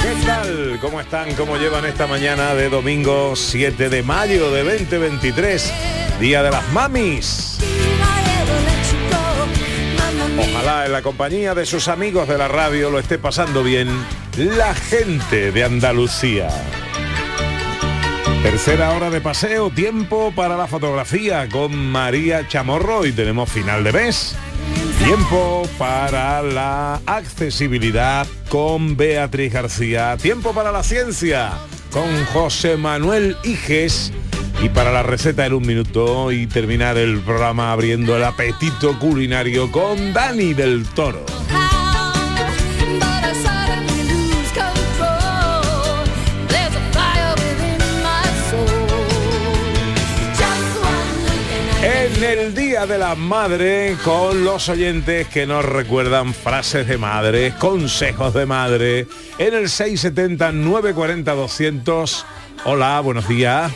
¿Qué tal? ¿Cómo están? ¿Cómo llevan esta mañana de domingo 7 de mayo de 2023? Día de las mamis. Ojalá en la compañía de sus amigos de la radio lo esté pasando bien la gente de Andalucía. Tercera hora de paseo, tiempo para la fotografía con María Chamorro y tenemos final de mes. Tiempo para la accesibilidad con Beatriz García. Tiempo para la ciencia con José Manuel Iges. Y para la receta en un minuto y terminar el programa abriendo el apetito culinario con Dani del Toro. El Día de la Madre con los oyentes que nos recuerdan frases de madre, consejos de madre, en el 670 940 200. Hola, buenos días.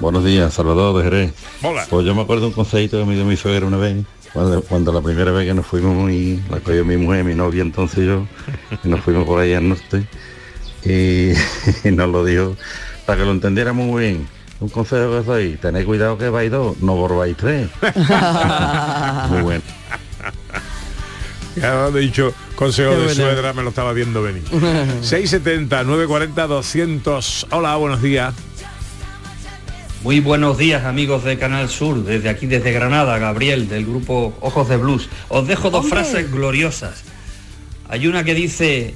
Buenos días, Salvador de Jerez. Hola. Pues yo me acuerdo un consejito que me dio mi suegra una vez, cuando, cuando la primera vez que nos fuimos y la cogió mi mujer, mi novia entonces yo, y nos fuimos por ahí al norte, y, y nos lo dijo para que lo entendiéramos muy bien. Un consejo que doy, tened cuidado que vais dos, no volváis tres. muy bueno. Ya he dicho consejo Qué de bueno. suegra, me lo estaba viendo venir. 670 940 200. Hola, buenos días. Muy buenos días amigos de Canal Sur, desde aquí desde Granada, Gabriel del grupo Ojos de Blues. Os dejo dos Hombre. frases gloriosas. Hay una que dice,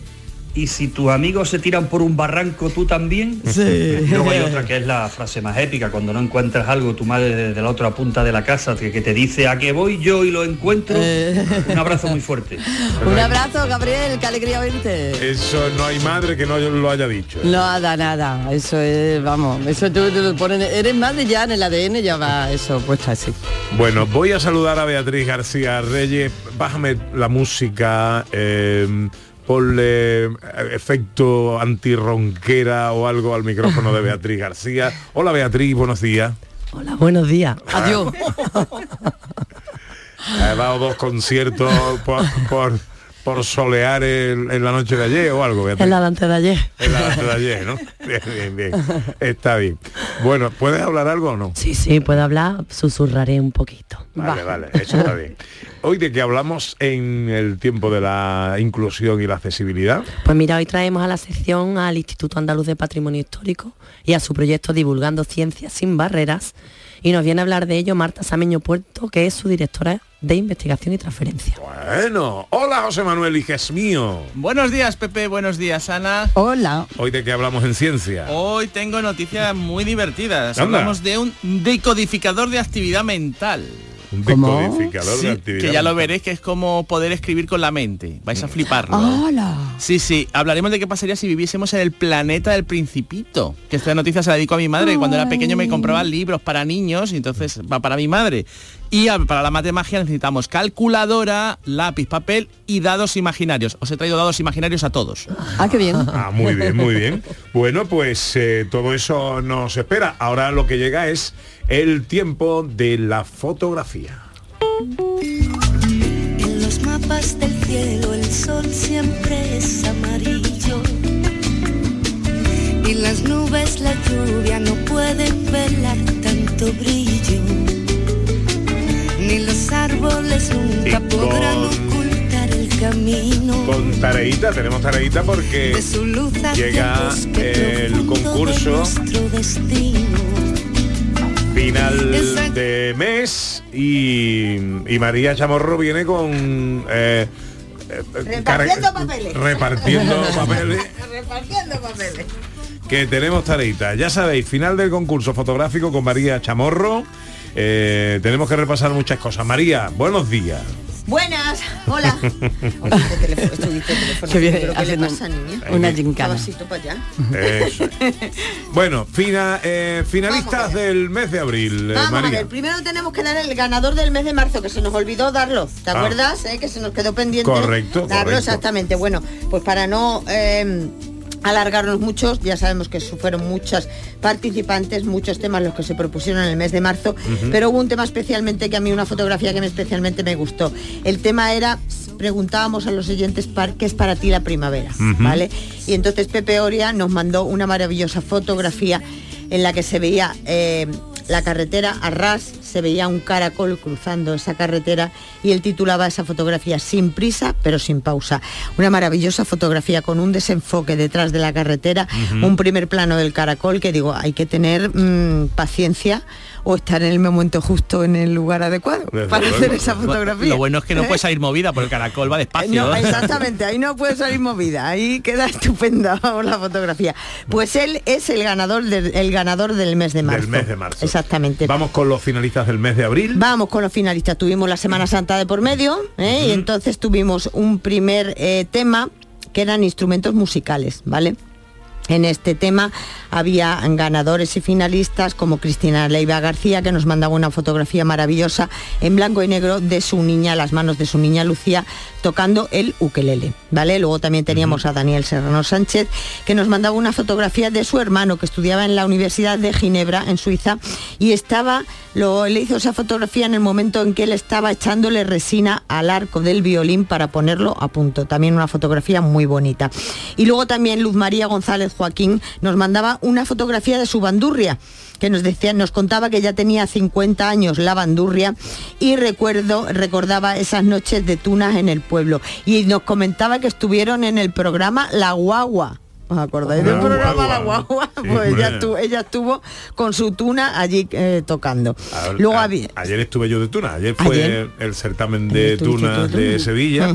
¿y si tus amigos se tiran por un barranco, tú también? Sí. Luego hay otra que es la frase más épica, cuando no encuentras algo, tu madre desde la otra punta de la casa, que, que te dice, ¿a qué voy yo y lo encuentro? Eh. Un abrazo muy fuerte. Un abrazo, Gabriel, qué alegría verte. Eso no hay madre que no lo haya dicho. Nada, nada, eso es, vamos, eso tú te lo pones, eres madre ya en el ADN, ya va eso puesto así. Bueno, voy a saludar a Beatriz García Reyes. Bájame la música, eh, ponle eh, efecto antirronquera o algo al micrófono de Beatriz García. Hola Beatriz, buenos días. Hola, buenos días. Adiós. Ha dado dos conciertos por, por, por solear el- en la noche de ayer o algo. Es la antes de ayer. En la noche de ayer, ¿no? Bien, bien, bien. Está bien. Bueno, ¿puedes hablar algo o no? Sí, sí, puedo hablar, susurraré un poquito. Vale, Va. vale, eso está bien. Hoy de que hablamos en el tiempo de la inclusión y la accesibilidad. Pues mira, hoy traemos a la sección al Instituto Andaluz de Patrimonio Histórico y a su proyecto Divulgando Ciencias sin Barreras. Y nos viene a hablar de ello Marta Sameño Puerto, que es su directora de investigación y transferencia. Bueno, hola José Manuel, hijes mío. Buenos días, Pepe. Buenos días, Ana. Hola. Hoy de que hablamos en ciencia. Hoy tengo noticias muy divertidas. Anda. Hablamos de un decodificador de actividad mental. Un ¿Cómo? decodificador Sí, de actividad. que ya lo veréis que es como poder escribir con la mente. Vais a fliparlo. Hola. Sí, sí, hablaremos de qué pasaría si viviésemos en el planeta del principito. Que esta noticia se la dedico a mi madre, que cuando era pequeño me compraba libros para niños y entonces va para mi madre. Y para la matemagia necesitamos calculadora, lápiz, papel y dados imaginarios. Os he traído dados imaginarios a todos. Ah, qué bien. Ah, muy bien, muy bien. Bueno, pues eh, todo eso nos espera. Ahora lo que llega es el tiempo de la fotografía. En los mapas del cielo el sol siempre es amarillo. Ni las nubes, la lluvia no pueden velar tanto brillo. Ni los árboles nunca Y podrán con- ocultar el camino. Con tareita, tenemos tareita porque de su luz hacia llega el de concurso nuestro destino. final de mes y, y María Chamorro viene con eh, eh, Repartiendo cara- papeles. repartiendo papeles Repartiendo papeles. que tenemos tareita. Ya sabéis, final del concurso fotográfico con María Chamorro. Eh, tenemos que repasar muchas cosas. María, buenos días. Buenas, hola. Oye, este teléfono, teléfono, una Ahí. gincana. Cabasito para allá. Eso. bueno, fina- eh, finalistas del mes de abril, eh, Vamos a ver, primero tenemos que dar el ganador del mes de marzo, que se nos olvidó darlo. ¿Te Ah. acuerdas? eh? Que se nos quedó pendiente. Correcto, Darlo correcto. exactamente. Bueno, pues para no eh, alargarnos muchos, ya sabemos que fueron muchas participantes, muchos temas los que se propusieron en el mes de marzo, pero hubo un tema especialmente que a mí, una fotografía que me especialmente me gustó. El tema era, preguntábamos a los oyentes par- qué es para ti la primavera, ¿vale? Y entonces Pepe Oria nos mandó una maravillosa fotografía en la que se veía eh, la carretera a ras, se veía un caracol cruzando esa carretera y él titulaba esa fotografía Sin prisa pero sin pausa. Una maravillosa fotografía con un desenfoque detrás de la carretera, un primer plano del caracol que digo, hay que tener mm, paciencia o estar en el momento justo en el lugar adecuado Desde para luego. hacer esa fotografía. Lo bueno es que no ¿Eh? puede salir movida porque el caracol va despacio. No, exactamente, ahí no puede salir movida, ahí queda estupenda la fotografía. Pues él es el ganador del, el ganador del mes de marzo. Del mes de marzo. Exactamente. Vamos con los finalistas del mes de abril. Vamos con los finalistas. Tuvimos la Semana Santa de por medio ¿eh? y entonces tuvimos un primer eh, tema que eran instrumentos musicales, ¿vale? En este tema había ganadores y finalistas como Cristina Leiva García, que nos mandaba una fotografía maravillosa en blanco y negro de su niña, las manos de su niña Lucía, tocando el ukelele. ¿vale? Luego también teníamos a Daniel Serrano Sánchez, que nos mandaba una fotografía de su hermano, que estudiaba en la Universidad de Ginebra, en Suiza, y estaba, lo, le hizo esa fotografía en el momento en que él estaba echándole resina al arco del violín para ponerlo a punto. También una fotografía muy bonita. Y luego también Luz María González Joaquín nos mandaba una fotografía de su bandurria que nos decía, nos contaba que ya tenía 50 años la bandurria y recuerdo, recordaba esas noches de tunas en el pueblo. Y nos comentaba que estuvieron en el programa La Guagua. ¿Os acordáis del programa La Guagua. Sí, pues ella, estuvo, ella estuvo con su tuna allí eh, tocando. A- Luego a- había... ayer estuve yo de Tuna, ayer fue Ayer. el certamen de estuviste Tuna tú de. Sevilla.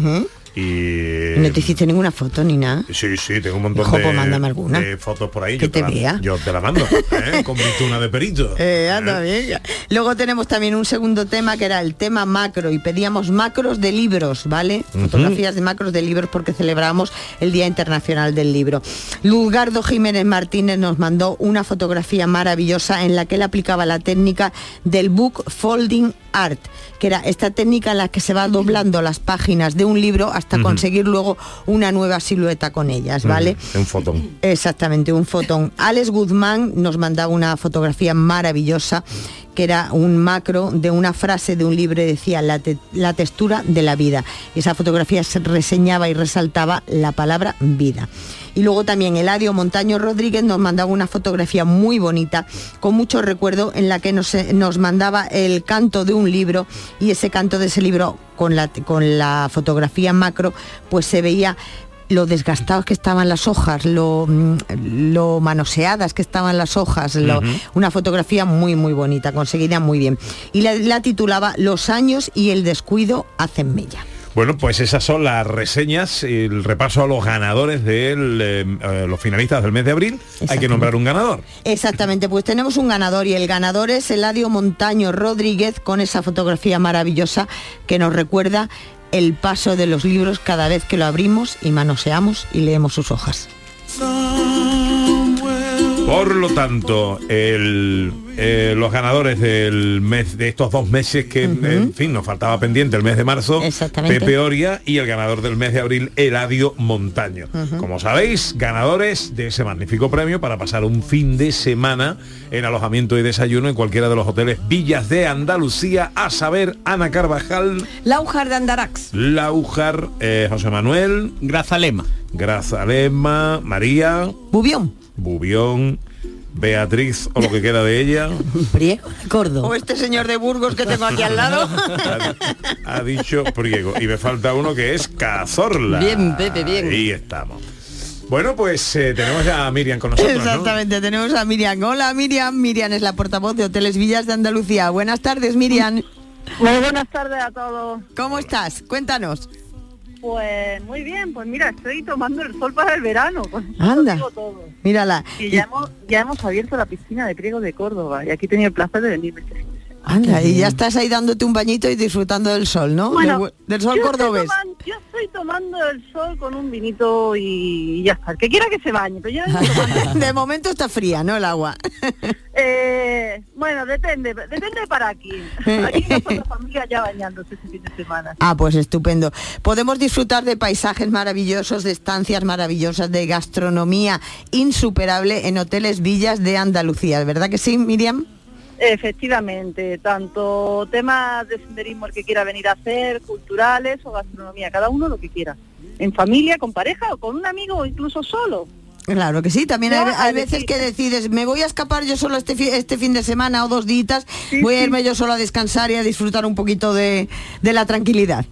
Y No te hiciste ninguna foto ni nada. Sí, sí, tengo un montón Ojo, de, de fotos por ahí. Que yo te la- vea. Yo te la mando, ¿eh? con mi de perito. Eh, anda ¿eh? bien. Luego tenemos también un segundo tema que era el tema macro y pedíamos macros de libros, ¿vale? Fotografías de macros de libros porque celebramos el Día Internacional del Libro. Luzgardo Jiménez Martínez nos mandó una fotografía maravillosa en la que él aplicaba la técnica del book folding art, que era esta técnica en la que se va doblando las páginas de un libro hasta conseguir luego una nueva silueta con ellas, ¿vale? Un fotón. Exactamente, un fotón. Alex Guzmán nos mandaba una fotografía maravillosa que era un macro de una frase de un libro decía la, te- la textura de la vida. Y esa fotografía se reseñaba y resaltaba la palabra vida. Y luego también Eladio Montaño Rodríguez nos mandaba una fotografía muy bonita, con mucho recuerdo, en la que nos, nos mandaba el canto de un libro y ese canto de ese libro con la, con la fotografía macro, pues se veía lo desgastados que estaban las hojas, lo, mm, lo manoseadas que estaban las hojas, lo- una fotografía muy muy bonita, conseguida muy bien. Y la, la titulaba Los años y el descuido hacen mella. Bueno, pues esas son las reseñas, el repaso a los ganadores de los finalistas del mes de abril. Hay que nombrar un ganador. Exactamente, pues tenemos un ganador y el ganador es Eladio Montaño Rodríguez con esa fotografía maravillosa que nos recuerda el paso de los libros cada vez que lo abrimos y manoseamos y leemos sus hojas. Por lo tanto, el, eh, los ganadores del mes de estos dos meses que, en fin, nos faltaba pendiente el mes de marzo, Exactamente. Pepe Oria y el ganador del mes de abril, Eladio Montaño. Como sabéis, ganadores de ese magnífico premio para pasar un fin de semana en alojamiento y desayuno en cualquiera de los hoteles Villas de Andalucía, a saber, Ana Carvajal, Laujar de Andarax. Laujar, eh, José Manuel, Grazalema. Grazalema, María, Bubión. Bubión, Beatriz o lo que queda de ella, Priego de Córdoba. O este señor de Burgos que tengo aquí al lado. ha, ha dicho Priego. Y me falta uno que es Cazorla. Bien, Pepe, bien. Ahí estamos. Bueno, pues eh, tenemos ya a Miriam con nosotros, ¿no? Exactamente, tenemos a Miriam. Hola Miriam, Miriam es la portavoz de Hoteles Villas de Andalucía. Buenas tardes Miriam. Muy buenas tardes a todos. ¿Cómo estás? Cuéntanos. Pues muy bien, pues mira, estoy tomando el sol para el verano. Con eso Anda. digo todo. Mírala. Y ya hemos, ya hemos abierto la piscina de Priego de Córdoba y aquí he tenido el placer de venirme este. Anda, y ya estás ahí dándote un bañito y disfrutando del sol, ¿no? Bueno, del, del sol estoy cordobés. Estoy tomando el sol con un vinito y ya está. El que quiera que se bañe, pero yo no estoy tomando. de momento está fría, ¿no? El agua. Eh, bueno, depende, depende para aquí. Aquí nuestra familia ya bañándose este fin de semana. Ah, pues estupendo. Podemos disfrutar de paisajes maravillosos, de estancias maravillosas, de gastronomía insuperable en hoteles villas de Andalucía, ¿verdad que sí, Miriam? Efectivamente, tanto temas de senderismo el que quiera venir a hacer, culturales o gastronomía, cada uno lo que quiera. En familia, con pareja o con un amigo o incluso solo. Claro que sí, también hay, veces que decides, me voy a escapar yo solo este, fi- este fin de semana o dos días, voy a irme yo solo a descansar y a disfrutar un poquito de, de la tranquilidad.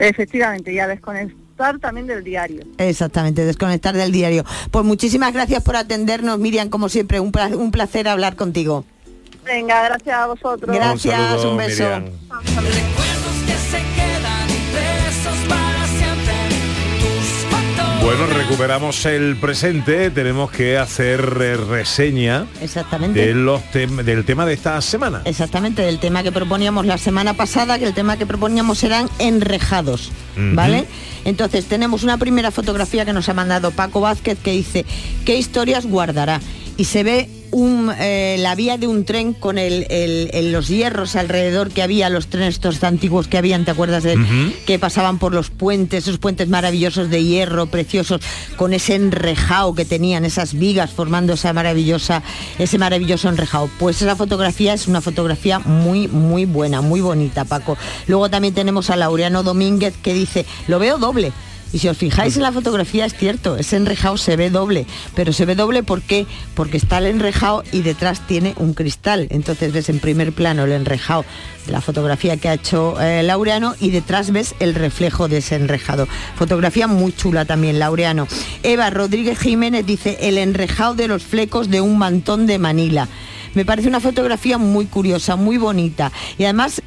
Efectivamente, y a desconectar también del diario. Exactamente, desconectar del diario. Pues muchísimas gracias por atendernos, Miriam, como siempre, un placer hablar contigo. Venga, gracias a vosotros. Gracias, Un saludo, un beso. Bueno, recuperamos el presente, tenemos que hacer eh, reseña Exactamente. de los tem- del tema de esta semana. Exactamente, del tema que proponíamos la semana pasada, que el tema que proponíamos eran enrejados. ¿vale? Entonces tenemos una primera fotografía que nos ha mandado Paco Vázquez que dice, ¿qué historias guardará? Y se ve un, eh, la vía de un tren con el, el- el- los hierros alrededor que había, los trenes estos antiguos que habían, ¿te acuerdas de que pasaban por los puentes, esos puentes maravillosos de hierro, preciosos, con ese enrejado que tenían, esas vigas formando esa maravillosa, ese maravilloso enrejado. Pues esa fotografía es una fotografía muy, muy buena, muy bonita, Paco. Luego también tenemos a Laureano Domínguez que dice, lo veo doble. Y si os fijáis en la fotografía es cierto, ese enrejado se ve doble, pero se ve doble porque está el enrejado y detrás tiene un cristal. Entonces ves en primer plano el enrejado de la fotografía que ha hecho eh, Laureano y detrás ves el reflejo de ese enrejado. Fotografía muy chula también, Laureano. Eva Rodríguez Jiménez dice el enrejado de los flecos de un mantón de Manila. Me parece una fotografía muy curiosa, muy bonita y además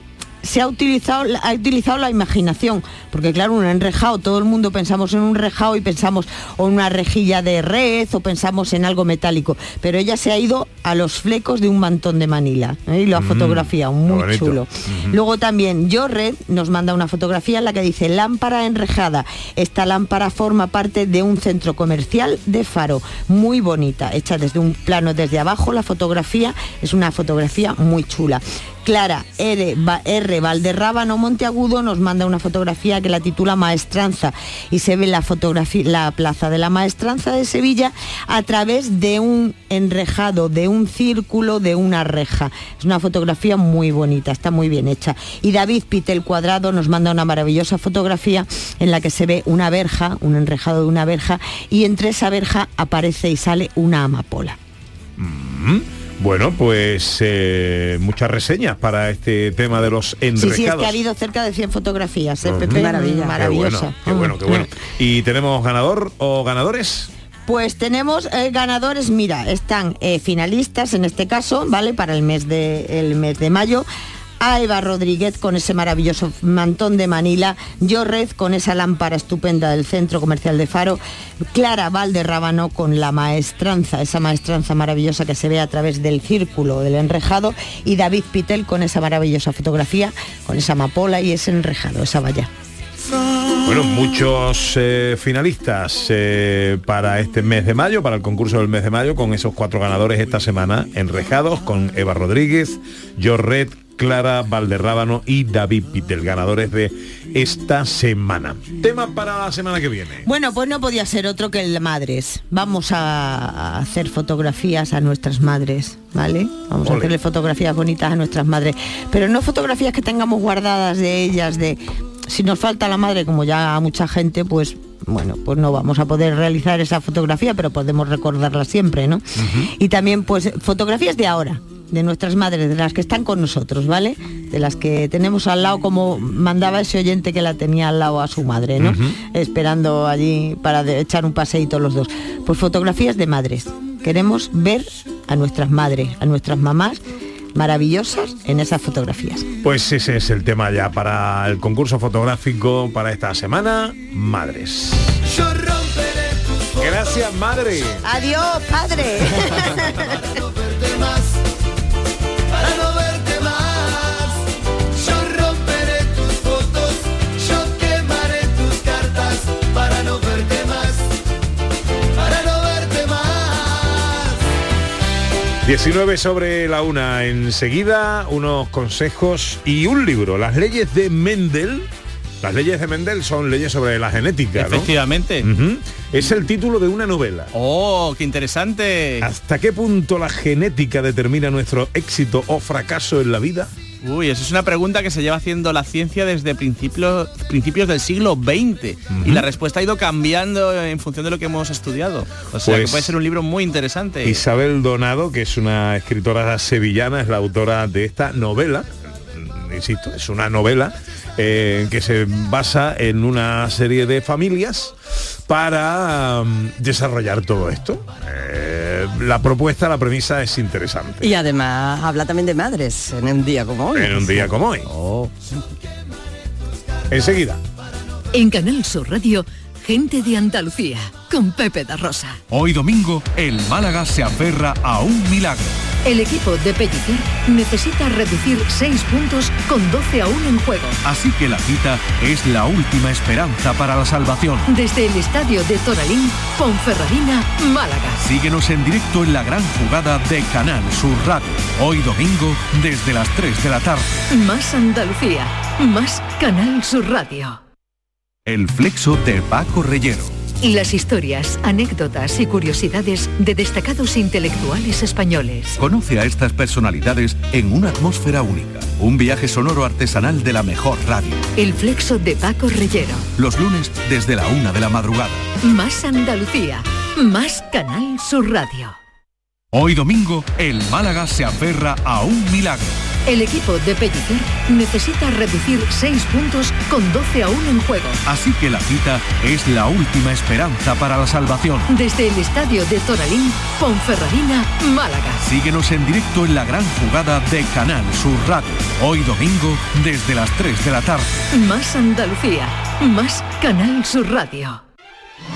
se ha utilizado, ha utilizado la imaginación, porque claro, un enrejado, todo el mundo pensamos en un rejado y pensamos o en una rejilla de red o pensamos en algo metálico, pero ella se ha ido a los flecos de un mantón de Manila ¿eh? y lo ha Mm, fotografiado, muy bonito. chulo. Luego también Jorred nos manda una fotografía en la que dice lámpara enrejada. Esta lámpara forma parte de un centro comercial de Faro, muy bonita, hecha desde un plano desde abajo. La fotografía es una fotografía muy chula. Clara R. R. Valderrábano Monteagudo nos manda una fotografía que la titula Maestranza y se ve la fotografía, la plaza de la Maestranza de Sevilla a través de un enrejado, de un círculo, de una reja. Es una fotografía muy bonita, está muy bien hecha. Y David Pitel Cuadrado nos manda una maravillosa fotografía en la que se ve una verja, un enrejado de una verja, y entre esa verja aparece y sale una amapola. Mm. Bueno, pues eh, muchas reseñas para este tema de los Sí, sí, es que ha habido cerca de 100 fotografías, ¿eh. Pepe? Maravilla. Maravillosa. Qué bueno, qué bueno, qué bueno. ¿Y tenemos ganador o ganadores? Pues tenemos eh, ganadores, mira, están eh, finalistas en este caso, ¿vale? Para el mes de, el mes de mayo. A Eva Rodríguez con ese maravilloso mantón de Manila, Yo Red con esa lámpara estupenda del Centro Comercial de Faro, Clara Valderrábano con la maestranza, esa maestranza maravillosa que se ve a través del círculo del enrejado y David Pitel con esa maravillosa fotografía, con esa amapola y ese enrejado, esa valla. Bueno, muchos eh, finalistas eh, para este mes de mayo, para el concurso del mes de mayo, con esos cuatro ganadores esta semana, enrejados, con Eva Rodríguez, Jorret, Clara Valderrábano y David Pitel, ganadores de esta semana. Tema para la semana que viene. Bueno, pues no podía ser otro que el de madres. Vamos a hacer fotografías a nuestras madres, ¿vale? Vamos a hacerle fotografías bonitas a nuestras madres. Pero no fotografías que tengamos guardadas de ellas, de si nos falta la madre, como ya a mucha gente, pues bueno, pues no vamos a poder realizar esa fotografía, pero podemos recordarla siempre, ¿no? Y también pues fotografías de ahora, de nuestras madres, de las que están con nosotros, ¿vale? De las que tenemos al lado, como mandaba ese oyente que la tenía al lado a su madre, ¿no? Esperando allí para echar un paseíto los dos. Pues fotografías de madres. Queremos ver a nuestras madres, a nuestras mamás maravillosas en esas fotografías. Pues ese es el tema ya para el concurso fotográfico para esta semana, Madres. Gracias, madre. Adiós, padre. 19 sobre la una. Enseguida, unos consejos y un libro. Las leyes de Mendel. Las leyes de Mendel son leyes sobre la genética, ¿no? Efectivamente. Ujú. Es el título de una novela. Oh, qué interesante. ¿Hasta qué punto la genética determina nuestro éxito o fracaso en la vida? Uy, eso es una pregunta que se lleva haciendo la ciencia desde principios, principios del siglo XX y la respuesta ha ido cambiando en función de lo que hemos estudiado. O sea, Pues- que puede ser un libro muy interesante. Isabel Donado, que es una escritora sevillana, es la autora de esta novela. Insisto, es una novela eh, que se basa en una serie de familias para mm, desarrollar todo esto. Eh, la propuesta, la premisa es interesante. Y además habla también de madres en un día como hoy. En un día como hoy. Enseguida. En Canal Sur Radio, gente de Andalucía, con Pepe da Rosa. Hoy domingo, el Málaga se aferra a un milagro. El equipo de Pellicer necesita reducir 6 puntos con 12 a 1 en juego. Así que la cita es la última esperanza para la salvación. Desde el estadio de Toralín, Ponferradina, Málaga. Síguenos en directo en la gran jugada de Canal Sur Radio. Hoy domingo, desde las 3 de la tarde. Más Andalucía, más Canal Sur Radio. El flexo de Paco Reyero. Las historias, anécdotas y curiosidades de destacados intelectuales españoles. Conoce a estas personalidades en una atmósfera única. Un viaje sonoro artesanal de la mejor radio. El flexo de Paco Reyero. Los lunes desde la una de la madrugada. Más Andalucía, más Canal Sur Radio. Hoy domingo, el Málaga se aferra a un milagro. El equipo de Pellicer necesita reducir 6 puntos con 12 a 1 en juego. Así que la cita es la última esperanza para la salvación. Desde el estadio de Toralín, Ponferradina, Málaga. Síguenos en directo en la gran jugada de Canal Sur Radio. Hoy domingo desde las 3 de la tarde. Más Andalucía, más Canal Sur Radio.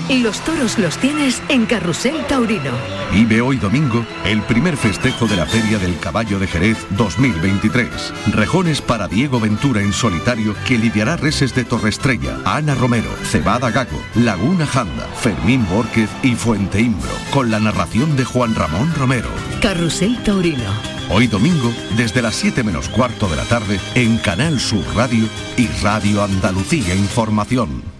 Y los toros los tienes en Carrusel Taurino. Vive hoy domingo el primer festejo de la Feria del Caballo de Jerez 2023. Rejones para Diego Ventura en solitario que lidiará reses de Torrestrella, Ana Romero, Cebada Gago, Laguna Janda, Fermín Borquez y Fuente Imbro, con la narración de Juan Ramón Romero. Carrusel Taurino. Hoy domingo, desde las 7 menos cuarto de la tarde, en Canal Sur Radio y Radio Andalucía Información.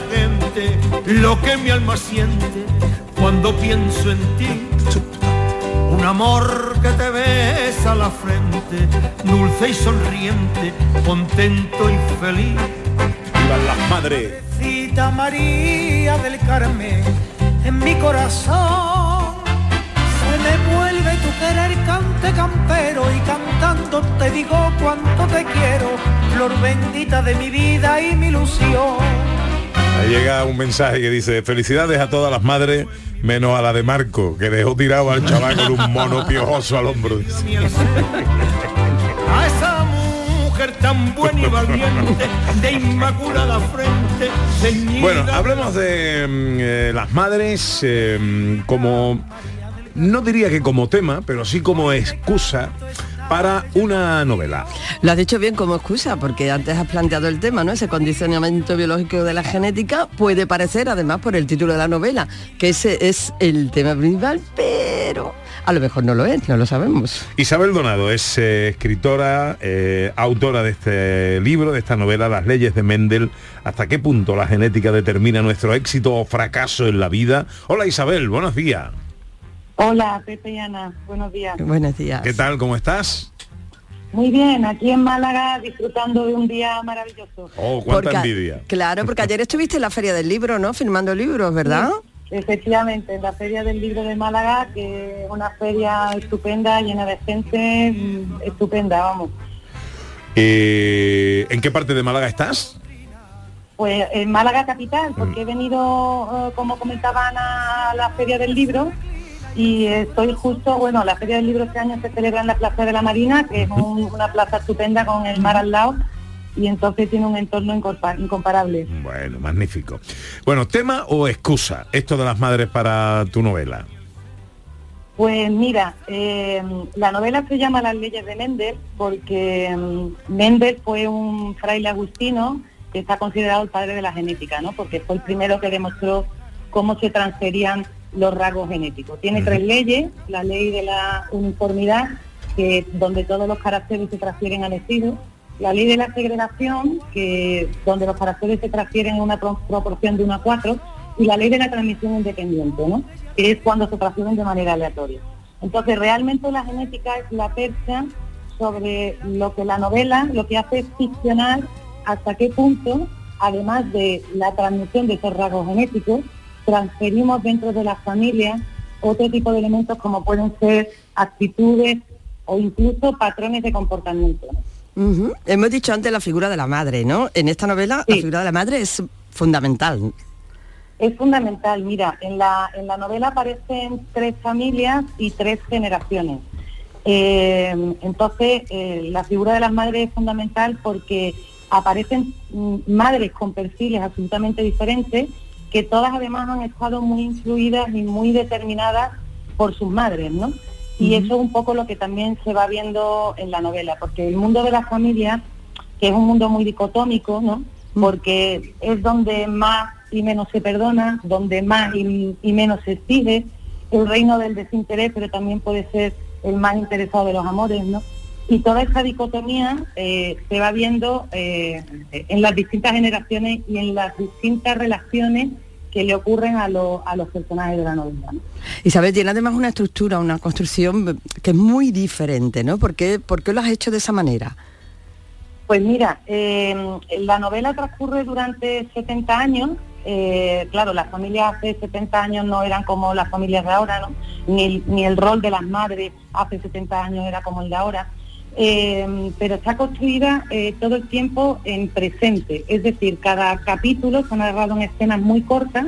Lo que mi alma siente cuando pienso en ti. Un amor que te besa la frente, dulce y sonriente, contento y feliz. Vivan las madres. Cita María del Carmen, en mi corazón se me vuelve tu querer cante campero y cantando te digo cuánto te quiero, flor bendita de mi vida y mi ilusión. Llega un mensaje que dice, felicidades a todas las madres, menos a la de Marco, que dejó tirado al chaval con un mono piojoso al hombro. A esa mujer tan buena y valiente, de inmaculada frente, ceñida Bueno, hablemos de mm, eh, las madres eh, como, no diría que como tema, pero sí como excusa para una novela. Lo has dicho bien como excusa, porque antes has planteado el tema, ¿no? Ese condicionamiento biológico de la genética puede parecer, además, por el título de la novela, que ese es el tema principal, pero a lo mejor no lo es, no lo sabemos. Isabel Donado es eh, escritora, eh, autora de este libro, de esta novela, Las leyes de Mendel. ¿Hasta qué punto la genética determina nuestro éxito o fracaso en la vida? Hola Isabel, buenos días. Hola, Pepe y Ana, buenos días. Buenos días. ¿Qué tal? ¿Cómo estás? Muy bien, aquí en Málaga disfrutando de un día maravilloso. Oh, cuánta Porque- envidia. Claro, porque ayer estuviste en la Feria del Libro, ¿no? Firmando libros, ¿verdad? Efectivamente, en la Feria del Libro de Málaga, que es una feria estupenda, llena de gente, mm, estupenda, vamos. Eh, ¿En qué parte de Málaga estás? Pues en Málaga capital, porque he venido, eh, como comentaban, a la Feria del Libro y estoy justo, bueno, la Feria del Libro este año se celebra en la Plaza de la Marina, que es un- una plaza estupenda con el mar al lado y entonces tiene un entorno incompa- incomparable. Bueno, magnífico. Bueno, ¿tema o excusa esto de las madres para tu novela? Pues mira, eh, la novela se llama Las leyes de Mendel porque mm, Mendel fue un fraile agustino que está considerado el padre de la genética, ¿no? Porque fue el primero que demostró cómo se transferían los rasgos genéticos. Tiene tres leyes, la ley de la uniformidad, que donde todos los caracteres se transfieren al ejido, la ley de la segregación, que donde los caracteres se transfieren en una pro- proporción de 1 a 4, y la ley de la transmisión independiente, ¿no? que es cuando se transfieren de manera aleatoria. Entonces, realmente la genética es la percha sobre lo que la novela, lo que hace es ficcionar hasta qué punto, además de la transmisión de esos rasgos genéticos, transferimos dentro de las familias otro tipo de elementos como pueden ser actitudes o incluso patrones de comportamiento. Hemos dicho antes la figura de la madre, ¿no? En esta novela la figura de la madre es fundamental. Es fundamental, mira, en la, en la novela aparecen tres familias y tres generaciones. Eh, entonces, eh, la figura de las madres es fundamental porque aparecen mm, madres con perfiles absolutamente diferentes que todas además han estado muy influidas y muy determinadas por sus madres, ¿no? Y eso es un poco lo que también se va viendo en la novela, porque el mundo de la familia, que es un mundo muy dicotómico, ¿no? Porque es donde más y menos se perdona, donde más y, y menos se exige, el reino del desinterés, pero también puede ser el más interesado de los amores, ¿no? Y toda esta dicotomía eh, se va viendo eh, en las distintas generaciones y en las distintas relaciones que le ocurren a, los- a los personajes de la novela. ¿no? Isabel tiene además una estructura, una construcción que es muy diferente, ¿no? ¿Por qué, por qué lo has hecho de esa manera? Pues mira, eh, la novela transcurre durante 70 años. eh, claro, las familias hace 70 años no eran como las familias de ahora, ¿no? Ni, el- ni el rol de las madres hace 70 años era como el de ahora. Eh, pero está construida eh, todo el tiempo en presente, es decir, cada capítulo se ha narrado en escenas muy cortas,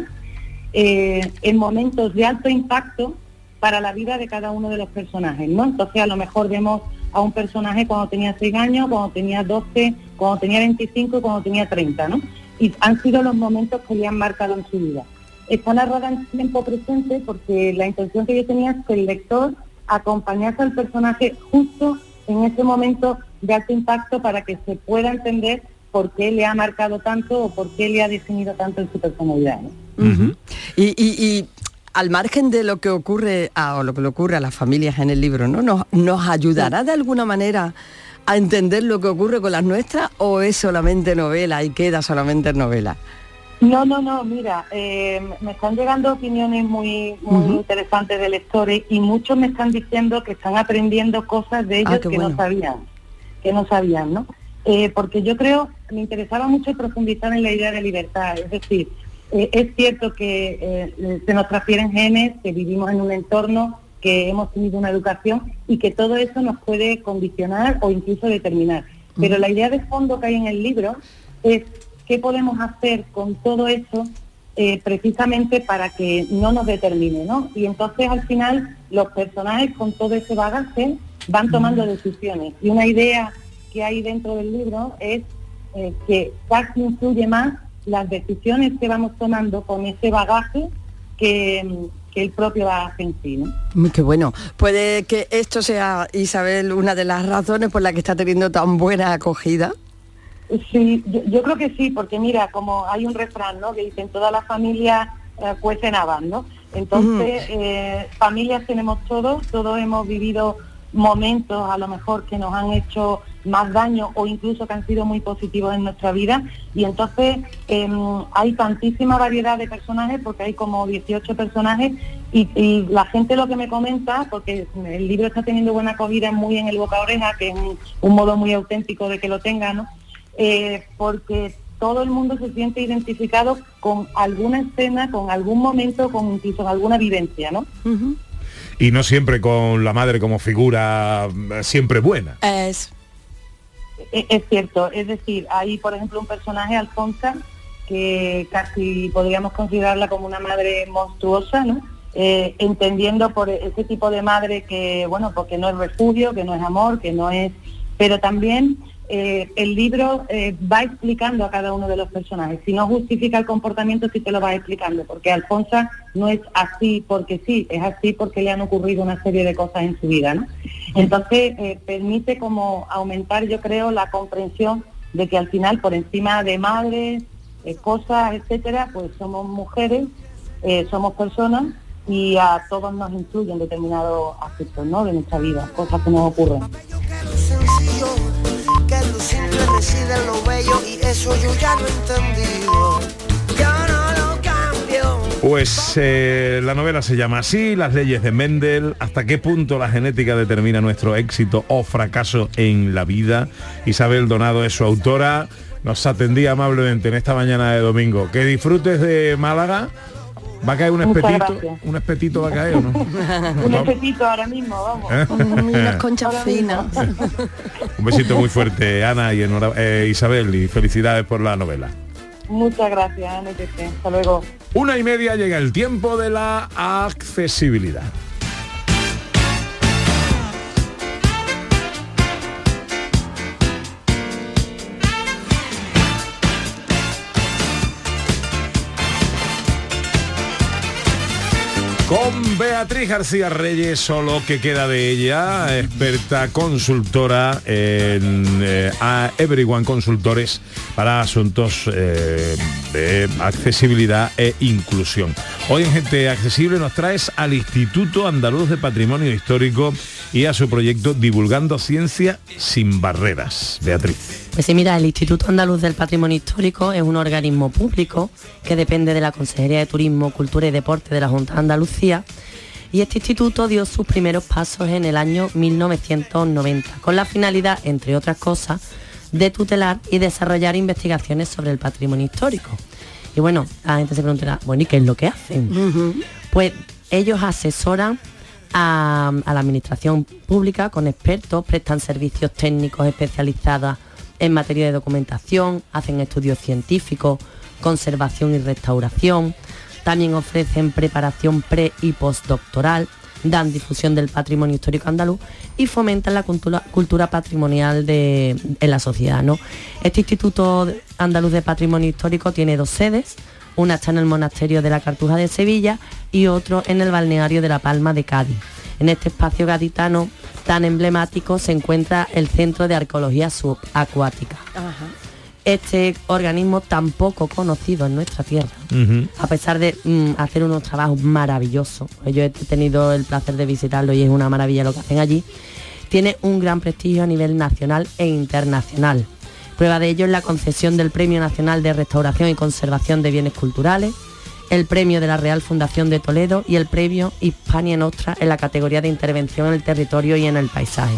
eh, en momentos de alto impacto para la vida de cada uno de los personajes, ¿no? Entonces a lo mejor vemos a un personaje cuando tenía 6 años, cuando tenía 12, cuando tenía 25 y cuando tenía 30, ¿no? Y han sido los momentos que le han marcado en su vida. Está narrada en tiempo presente porque la intención que yo tenía es que el lector acompañase al personaje justo en ese momento de alto impacto para que se pueda entender por qué le ha marcado tanto o por qué le ha definido tanto en su personalidad. ¿no? Y, y- y al margen de lo que ocurre a, o lo que le ocurre a las familias en el libro, ¿no? ¿Nos, nos ayudará de alguna manera a entender lo que ocurre con las nuestras o es solamente novela y queda solamente en novela? No, no, no, mira, eh, me están llegando opiniones muy, muy interesantes de lectores y muchos me están diciendo que están aprendiendo cosas de ellos Ah, qué que bueno. no sabían, que no sabían, ¿no? Eh, porque yo creo, me interesaba mucho profundizar en la idea de libertad, es decir, eh, es cierto que eh, se nos transfieren genes, que vivimos en un entorno, que hemos tenido una educación y que todo eso nos puede condicionar o incluso determinar. Pero la idea de fondo que hay en el libro es qué podemos hacer con todo eso eh, precisamente para que no nos determine, ¿no? Y entonces al final los personajes con todo ese bagaje van tomando decisiones. Y una idea que hay dentro del libro es eh, que casi influye más las decisiones que vamos tomando con ese bagaje que, que el propio bagaje en sí. ¿no? Muy qué bueno. Puede que esto sea, Isabel, una de las razones por las que está teniendo tan buena acogida. Sí, yo, yo creo que sí, porque mira, como hay un refrán, ¿no? Que dicen todas las familias eh, cuecen habas, ¿no? Entonces, eh, familias tenemos todos, todos hemos vivido momentos a lo mejor que nos han hecho más daño o incluso que han sido muy positivos en nuestra vida y entonces em, hay tantísima variedad de personajes porque hay como 18 personajes y, y la gente lo que me comenta, porque el libro está teniendo buena acogida muy en el boca a oreja, que es un, un modo muy auténtico de que lo tenga, ¿no? Eh, porque todo el mundo se siente identificado con alguna escena, con algún momento, con incluso alguna vivencia, ¿no? Y no siempre con la madre como figura eh, siempre buena. Es. E- Es cierto, es decir, hay por ejemplo un personaje, Alfonsa, que casi podríamos considerarla como una madre monstruosa, ¿no? Eh, entendiendo por ese tipo de madre que, bueno, porque no es refugio, que no es amor, que no es... Pero también eh, el libro eh, va explicando a cada uno de los personajes. Si no justifica el comportamiento, sí te lo va explicando, porque Alfonsa no es así porque sí, es así porque le han ocurrido una serie de cosas en su vida, ¿no? Entonces, eh, permite como aumentar, yo creo, la comprensión de que al final, por encima de madres, cosas, etcétera, pues somos mujeres, somos personas y a todos nos influyen determinados aspectos, ¿no? De nuestra vida, cosas que nos ocurren. Pues eh, la novela se llama así, Las leyes de Mendel, hasta qué punto la genética determina nuestro éxito o fracaso en la vida. Isabel Donado es su autora, nos atendía amablemente en esta mañana de domingo. Que disfrutes de Málaga. ¿Va a caer un espetito? ¿Un espetito va a caer o no? Un espetito ahora mismo, vamos. ¿Eh? Unas conchas finas. Un besito muy fuerte, Ana y eh, Isabel, y felicidades por la novela. Muchas gracias, Ana. Hasta luego. Una y media llega el tiempo de la accesibilidad. Con Beatriz García Reyes, solo que queda de ella, experta consultora en eh, a Everyone Consultores para asuntos eh, de accesibilidad e inclusión. Hoy en Gente Accesible nos traes al Instituto Andaluz de Patrimonio Histórico y a su proyecto Divulgando Ciencia sin Barreras. Beatriz. Pues sí, mira, el Instituto Andaluz del Patrimonio Histórico es un organismo público que depende de la Consejería de Turismo, Cultura y Deporte de la Junta de Andalucía y este instituto dio sus primeros pasos en el año 1990 con la finalidad, entre otras cosas, de tutelar y desarrollar investigaciones sobre el patrimonio histórico. Y bueno, la gente se preguntará, bueno, ¿y qué es lo que hacen? Pues ellos asesoran a, a la administración pública con expertos, prestan servicios técnicos especializados en materia de documentación, hacen estudios científicos, conservación y restauración, también ofrecen preparación pre y postdoctoral, dan difusión del patrimonio histórico andaluz y fomentan la cultura, patrimonial de, en la sociedad. ¿no? Este Instituto Andaluz de Patrimonio Histórico tiene dos sedes, una está en el Monasterio de la Cartuja de Sevilla y otro en el Balneario de La Palma de Cádiz. En este espacio gaditano tan emblemático se encuentra el Centro de Arqueología Subacuática. Este organismo tan poco conocido en nuestra tierra, a pesar de mm, hacer unos trabajos maravillosos, yo he tenido el placer de visitarlo y es una maravilla lo que hacen allí, tiene un gran prestigio a nivel nacional e internacional. Prueba de ello es la concesión del Premio Nacional de Restauración y Conservación de Bienes Culturales, el premio de la Real Fundación de Toledo y el premio Hispania Nostra en la categoría de intervención en el territorio y en el paisaje.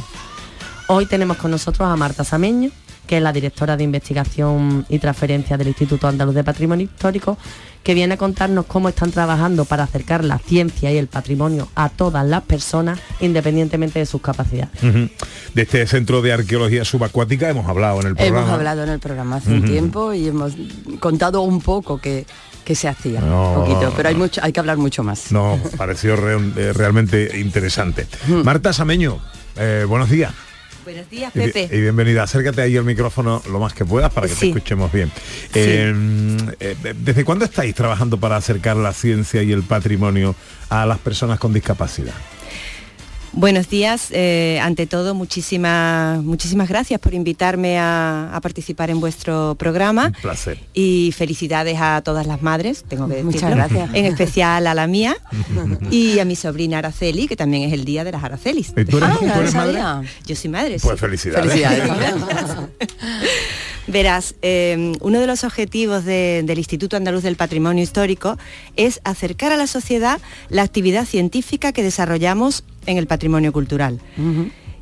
Hoy tenemos con nosotros a Marta Sameño, que es la directora de investigación y transferencia del Instituto Andaluz de Patrimonio Histórico, que viene a contarnos cómo están trabajando para acercar la ciencia y el patrimonio a todas las personas, independientemente de sus capacidades. De este centro de arqueología subacuática hemos hablado en el programa. Hemos hablado en el programa hace un tiempo y hemos contado un poco que, que se hacía, No. un poquito, pero hay mucho, hay que hablar mucho más. No, pareció re- eh, realmente interesante. Marta Sameño, eh, buenos días. Buenos días, Pepe. y bienvenida. Acércate ahí al micrófono lo más que puedas para que te escuchemos bien. Eh, eh, ¿Desde cuándo estáis trabajando para acercar la ciencia y el patrimonio a las personas con discapacidad? Buenos días. eh, ante todo, muchísimas, muchísimas gracias por invitarme a, a participar en vuestro programa. Un placer. Y felicidades a todas las madres, tengo que decirlo. Muchas gracias. En especial a la mía y a mi sobrina Araceli, que también es el día de las Aracelis. ¿Y tú eres- Ah, tú eres ¿no madre? Yo soy madre. Pues sí. felicidades. Verás, eh, uno de los objetivos de- del Instituto Andaluz del Patrimonio Histórico es acercar a la sociedad la actividad científica que desarrollamos en el patrimonio cultural.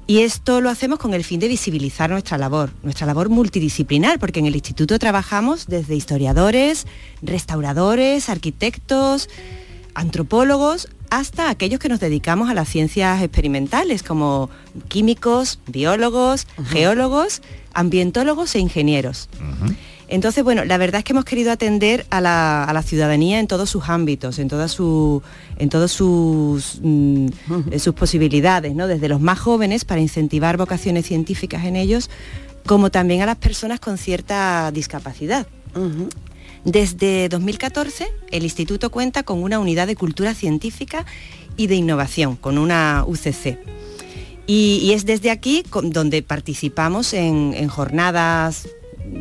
Y esto lo hacemos con el fin de visibilizar nuestra labor, nuestra labor multidisciplinar, porque en el instituto trabajamos desde historiadores, restauradores, arquitectos, antropólogos, hasta aquellos que nos dedicamos a las ciencias experimentales, como químicos, biólogos, geólogos, ambientólogos e ingenieros. Entonces, bueno, la verdad es que hemos querido atender a la, a la ciudadanía en todos sus ámbitos, en todas su- en todos sus, mm, sus posibilidades, ¿no? Desde los más jóvenes para incentivar vocaciones científicas en ellos, como también a las personas con cierta discapacidad. Desde 2014, el instituto cuenta con una unidad de cultura científica y de innovación, con una UCC. Y, y es desde aquí con- donde participamos en, en jornadas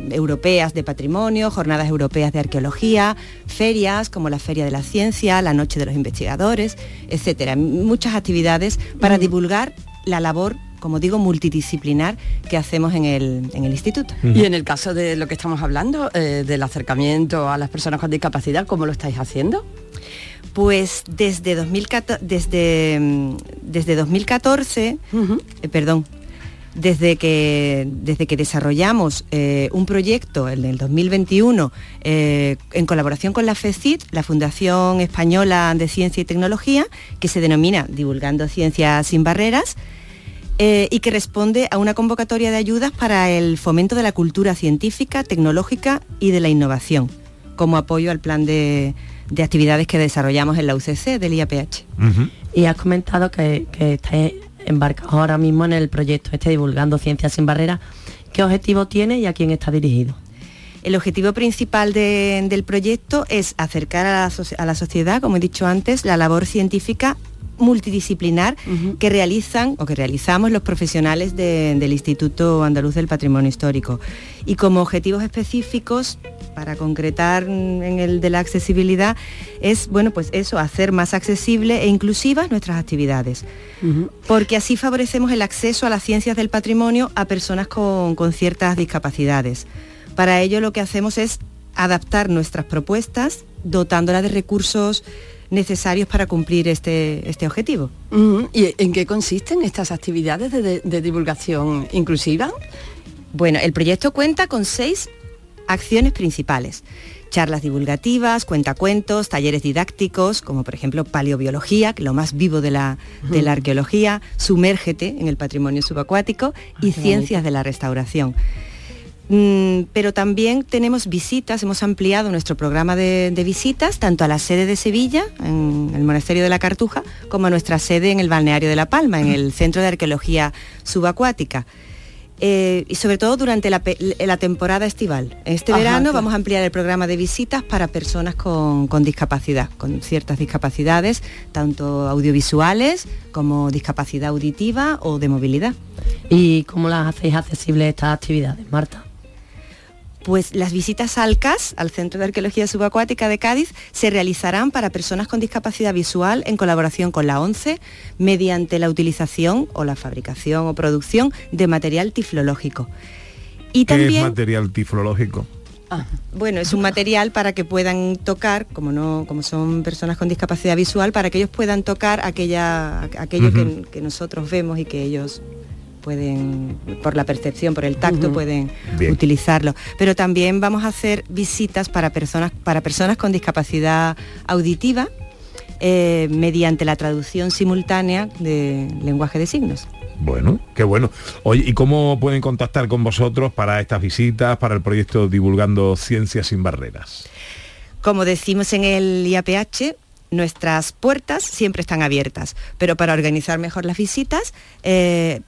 europeas de patrimonio, jornadas europeas de arqueología, ferias como la Feria de la Ciencia, la Noche de los Investigadores, etcétera. Muchas actividades para divulgar la labor, como digo, multidisciplinar que hacemos en el, en el instituto. Y en el caso de lo que estamos hablando, eh, del acercamiento a las personas con discapacidad, ¿cómo lo estáis haciendo? Pues desde 2014, desde, mm, desde 2014 eh, perdón, desde que, desde que desarrollamos eh, un proyecto, el del 2021, eh, en colaboración con la FECIT, la Fundación Española de Ciencia y Tecnología, que se denomina Divulgando Ciencias sin Barreras, eh, y que responde a una convocatoria de ayudas para el fomento de la cultura científica, tecnológica y de la innovación, como apoyo al plan de, de actividades que desarrollamos en la UCC del IAPH. Y has comentado que, que estáis embarcados ahora mismo en el proyecto este Divulgando Ciencias sin Barreras. ¿Qué objetivo tiene y a quién está dirigido? El objetivo principal de- del proyecto es acercar a la, soci- a la sociedad, como he dicho antes, la labor científica multidisciplinar que realizan o que realizamos los profesionales de- del Instituto Andaluz del Patrimonio Histórico. Y como objetivos específicos, para concretar en el de la accesibilidad, es bueno pues eso, hacer más accesible e inclusivas nuestras actividades. Porque así favorecemos el acceso a las ciencias del patrimonio a personas con, con ciertas discapacidades. Para ello lo que hacemos es adaptar nuestras propuestas dotándolas de recursos necesarios para cumplir este, este objetivo. ¿Y en qué consisten estas actividades de, de- de divulgación inclusiva? Bueno, el proyecto cuenta con seis acciones principales. Charlas divulgativas, cuentacuentos, talleres didácticos, como por ejemplo paleobiología, que es lo más vivo de la, de la arqueología, sumérgete en el patrimonio subacuático y qué ciencias de la restauración. Mm, pero también tenemos visitas, hemos ampliado nuestro programa de, de visitas tanto a la sede de Sevilla, en el Monasterio de la Cartuja, como a nuestra sede en el Balneario de La Palma, en el Centro de Arqueología Subacuática. Eh, y sobre todo durante la, temporada estival. Este Ajá, verano claro. vamos a ampliar el programa de visitas para personas con, con discapacidad, con ciertas discapacidades, tanto audiovisuales como discapacidad auditiva o de movilidad. ¿Y cómo las hacéis accesibles estas actividades, Marta? Pues las visitas al CAS, al Centro de Arqueología Subacuática de Cádiz, se realizarán para personas con discapacidad visual en colaboración con la ONCE mediante la utilización o la fabricación o producción de material tiflológico. Y ¿Qué es material tiflológico? bueno, es un material para que puedan tocar, como no, como son personas con discapacidad visual, para que ellos puedan tocar aquella, aquello que, nosotros vemos y que ellos pueden, por la percepción, por el tacto, pueden Bien. utilizarlo. Pero también vamos a hacer visitas para personas, para personas con discapacidad auditiva eh, mediante la traducción simultánea de lenguaje de signos. Bueno, qué bueno. Oye, ¿y cómo pueden contactar con vosotros para estas visitas, para el proyecto Divulgando Ciencias sin Barreras? Como decimos en el IAPH, nuestras puertas siempre están abiertas, pero para organizar mejor las visitas, eh,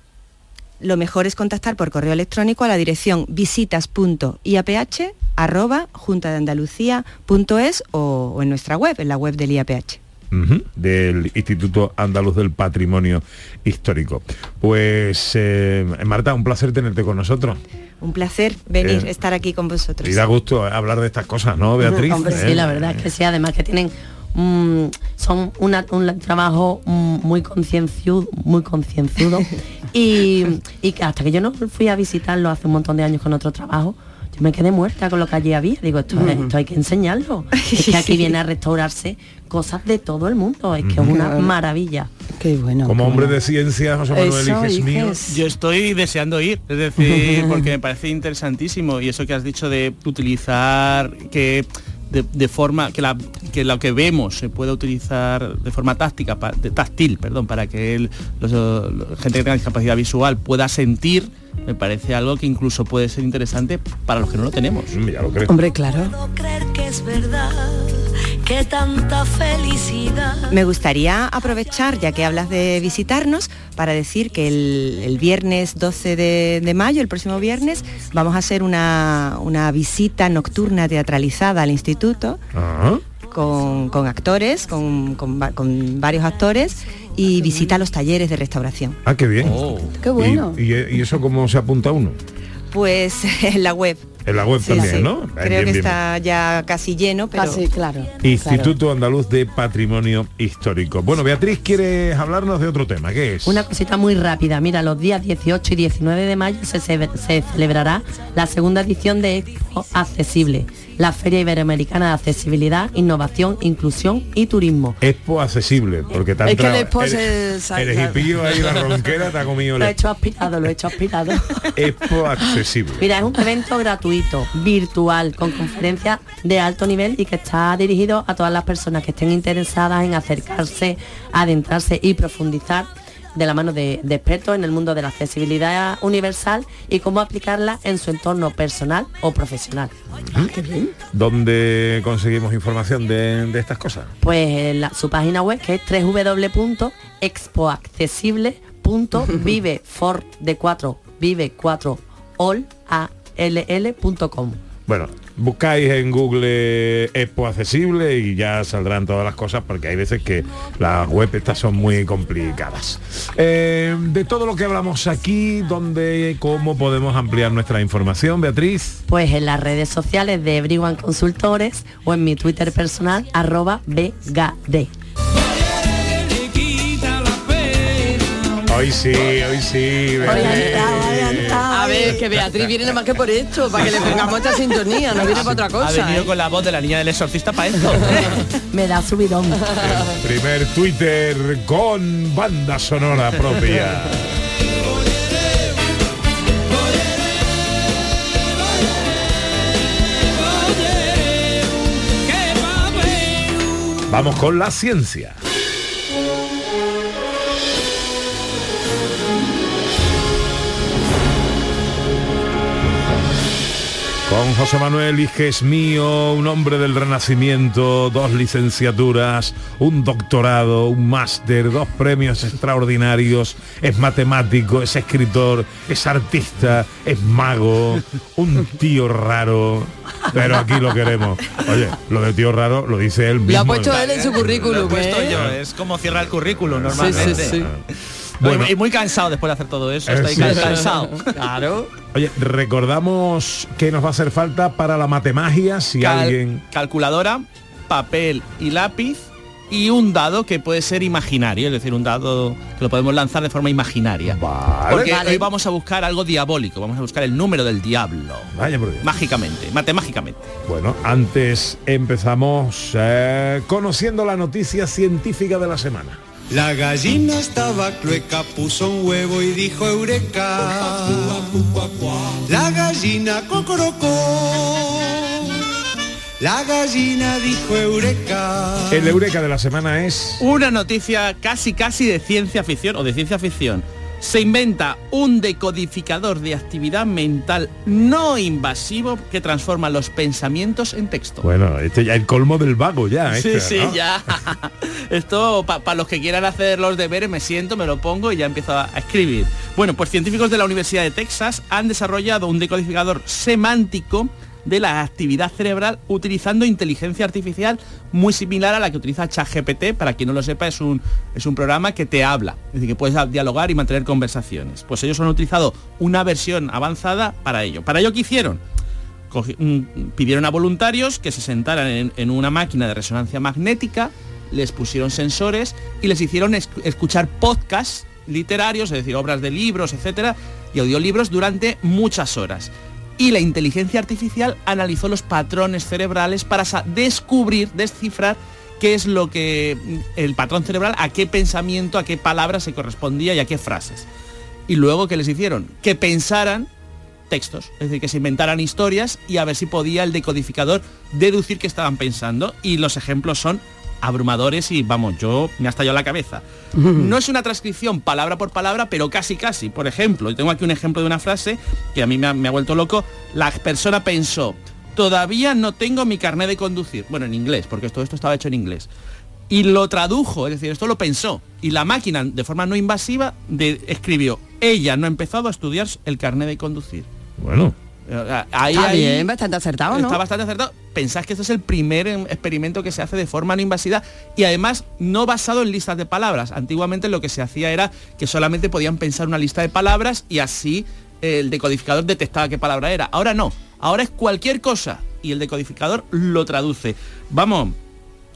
lo mejor es contactar por correo electrónico a la dirección visitas.iaph arroba juntadeandalucía.es o, o en nuestra web, en la web del IAPH. Del Instituto Andaluz del Patrimonio Histórico. Pues eh, Marta, un placer tenerte con nosotros. Un placer venir, Eh, estar aquí con vosotros. Y da gusto hablar de estas cosas, ¿no, Beatriz? Hombre, sí, ¿Eh? la verdad es que sí, además que tienen mm, son una- un trabajo mm, muy concienzudo, muy concienzudo y, y que hasta que yo no fui a visitarlo hace un montón de años con otro trabajo, yo me quedé muerta con lo que allí había. Digo, esto, esto hay que enseñarlo. Es que aquí viene a restaurarse cosas de todo el mundo. Es que es una maravilla. Qué bueno. Como hombre de ciencia, José Manuel Iges mío. Yo estoy deseando ir, es decir, porque me parece interesantísimo y eso que has dicho de utilizar que de, de forma que, la, que lo que vemos se pueda utilizar de forma táctica, pa- de- táctil, perdón, para que el, los- los- gente que tenga discapacidad visual pueda sentir, me parece algo que incluso puede ser interesante para los que no lo tenemos. Ya lo creo. Hombre, claro. creer que es verdad, que tanta felicidad. Me gustaría aprovechar, ya que hablas de visitarnos, para decir que el, el viernes 12 de, de mayo, el próximo viernes, vamos a hacer una, una visita nocturna teatralizada al instituto Ajá. con, con actores, con, con va- con varios actores y visita los talleres de restauración. Ah, qué bien. Qué bueno. ¿Y, y- y eso cómo se apunta uno? Pues en la web. En la web Sí, también, sí. ¿no? Creo bien, que bien. está ya casi lleno, pero... Casi, claro. Instituto Andaluz de Patrimonio Histórico. Bueno, Beatriz, ¿quieres hablarnos de otro tema? ¿Qué es? Una cosita muy rápida. Mira, los días 18 y 19 de mayo se celebrará la segunda edición de Expo Accesible, la Feria Iberoamericana de Accesibilidad, Innovación, Inclusión y Turismo. Expo accesible, porque ha Es que el Expo el- se- el hipillo ahí, la ronquera, te ha comido Lo he el hecho aspirado, lo he hecho aspirado. Expo accesible. Mira, es un evento gratuito, virtual, con conferencias de alto nivel y que está dirigido a todas las personas que estén interesadas en acercarse, adentrarse y profundizar de la mano de, de expertos en el mundo de la accesibilidad universal y cómo aplicarla en su entorno personal o profesional. ¿Dónde conseguimos información de, de estas cosas? Pues en la- su página web que es www.expoaccesible.vive for de 4 vive 4 all a l l.com. Bueno, buscáis en Google Expo accesible y ya saldrán todas las cosas porque hay veces que las web estas son muy complicadas. Eh, de todo lo que hablamos aquí, ¿dónde, cómo podemos ampliar nuestra información, Beatriz? Pues en las redes sociales de Everyone Consultores o en mi Twitter personal arroba BGD. Hoy sí, hoy sí. A ver, que Beatriz viene nada más que por esto, para que le pongamos esta sintonía, no viene para otra Ha cosa. venido ¿eh? con la voz de la niña del exorcista para esto. Me da subidón. Primer Twitter con banda sonora propia. Vamos con la ciencia. Con José Manuel Iges mío, un hombre del Renacimiento, dos licenciaturas, un doctorado, un máster, dos premios extraordinarios, es matemático, es escritor, es artista, es mago, un tío raro, pero aquí lo queremos. Oye, lo de tío raro lo dice él mismo. Lo ha puesto él en su currículum, Lo he puesto ¿eh? yo, es como cierra el currículum normalmente. sí, sí. Bueno, y muy cansado después de hacer todo eso, Eh, estoy sí, cansado. Claro. Oye, recordamos que nos va a hacer falta para la matemagia si Cal- alguien... Calculadora, papel y lápiz y un dado que puede ser imaginario, es decir, un dado que lo podemos lanzar de forma imaginaria. Porque Vale. hoy vamos a buscar algo diabólico, vamos a buscar el número del diablo. Vaya por Dios. Mágicamente, matemágicamente. Bueno, antes empezamos eh, conociendo la noticia científica de la semana. La gallina estaba clueca, puso un huevo y dijo eureka. La gallina cocorocó. La gallina dijo eureka. El eureka de la semana es... Una noticia casi casi de ciencia ficción o de ciencia ficción. Se inventa un decodificador de actividad mental no invasivo que transforma los pensamientos en texto. Bueno, este ya el colmo del vago ya. Sí, este, sí, ¿no? ya. Esto, para los que quieran hacer los deberes, me siento, me lo pongo y ya empiezo a, a escribir. Bueno, pues científicos de la Universidad de Texas han desarrollado un decodificador semántico de la actividad cerebral utilizando inteligencia artificial muy similar a la que utiliza ChatGPT. Para quien no lo sepa, es un, es un programa que te habla, es decir, que puedes dialogar y mantener conversaciones. Pues ellos han utilizado una versión avanzada para ello. ¿Para ello qué hicieron? Mm, pidieron a voluntarios que se sentaran en, una máquina de resonancia magnética, les pusieron sensores y les hicieron es- escuchar podcasts literarios, es decir, obras de libros, etcétera, y audiolibros durante muchas horas. Y la inteligencia artificial analizó los patrones cerebrales para descubrir, descifrar qué es lo que mm, el patrón cerebral, a qué pensamiento, a qué palabras se correspondía y a qué frases. Y luego que les hicieron que pensaran textos, es decir, que se inventaran historias y a ver si podía el decodificador deducir qué estaban pensando. Y los ejemplos son abrumadores y vamos, yo me ha estallado la cabeza. No es una transcripción palabra por palabra, pero casi casi. Por ejemplo, yo tengo aquí un ejemplo de una frase que a mí me ha, me ha vuelto loco. La persona pensó, todavía no tengo mi carnet de conducir. Bueno, en inglés, porque todo esto estaba hecho en inglés. Y lo tradujo, es decir, esto lo pensó. Y la máquina, de forma no invasiva, de- escribió, ella no ha empezado a estudiar el carnet de conducir. Bueno. Ahí, Está ahí- bien, bastante acertado, ¿no? Está bastante acertado. Pensás que esto es el primer em, experimento que se hace de forma no invasiva y además no basado en listas de palabras. Antiguamente lo que se hacía era que solamente podían pensar una lista de palabras y así eh, el decodificador detectaba qué palabra era. Ahora no. Ahora es cualquier cosa y el decodificador lo traduce. Vamos,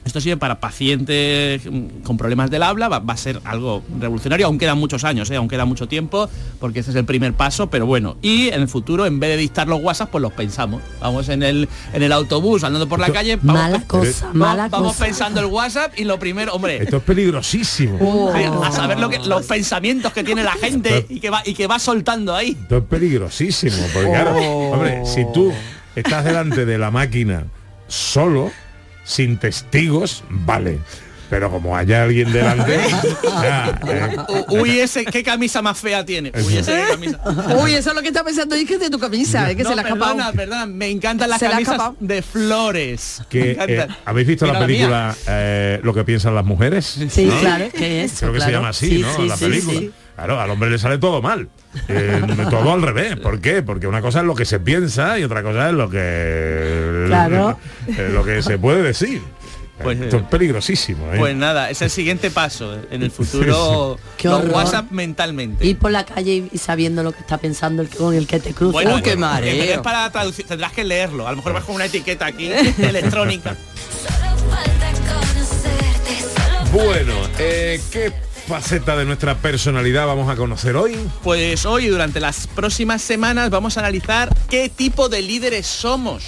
esto sirve para pacientes mm, con problemas del habla, va, va a ser algo revolucionario, aún quedan muchos años, ¿eh? aún queda mucho tiempo, porque este es el primer paso, pero bueno, y en el futuro, en vez de dictar los WhatsApp, pues los pensamos. Vamos en el, en el autobús, andando por la calle, vamos, Mala cosa, vamos- mala vamos cosa. pensando el WhatsApp y lo primero, hombre, Esto es peligrosísimo. Oh. a saber lo que, los pensamientos que tiene la gente y que va, y que va soltando ahí. Esto es peligrosísimo. Porque claro, Oh. hombre, si tú estás delante de la máquina solo, sin testigos, vale. Pero como haya alguien delante, ya, eh, Uy, ese, qué camisa más fea tiene. Uy, ese qué camisa. Uy, eso es lo que está pensando y que es de tu camisa, es que No, se la ha escapado. perdona, perdona, me encantan las Se camisas de flores. Que eh, habéis visto Mira la película eh, lo que piensan las mujeres Sí, ¿no? claro, que es. creo que se llama así Sí, no sí, la sí, película sí. claro al hombre le sale todo mal Eh, todo al revés ¿por qué? porque una cosa es lo que se piensa y otra cosa es lo que Claro. eh, lo que se puede decir Pues, esto eh, es peligrosísimo ¿eh? Pues nada, es el siguiente paso en el futuro. Qué los horror. WhatsApp mentalmente. Ir por la calle y- sabiendo lo que está pensando el que- con el que te cruza. Bueno, Uy, qué en vez de mareo. para traducir, tendrás que leerlo. A lo mejor vas con una etiqueta aquí electrónica. bueno eh, ¿qué faceta de nuestra personalidad vamos a conocer hoy? Pues hoy, durante las próximas semanas, vamos a analizar qué tipo de líderes somos.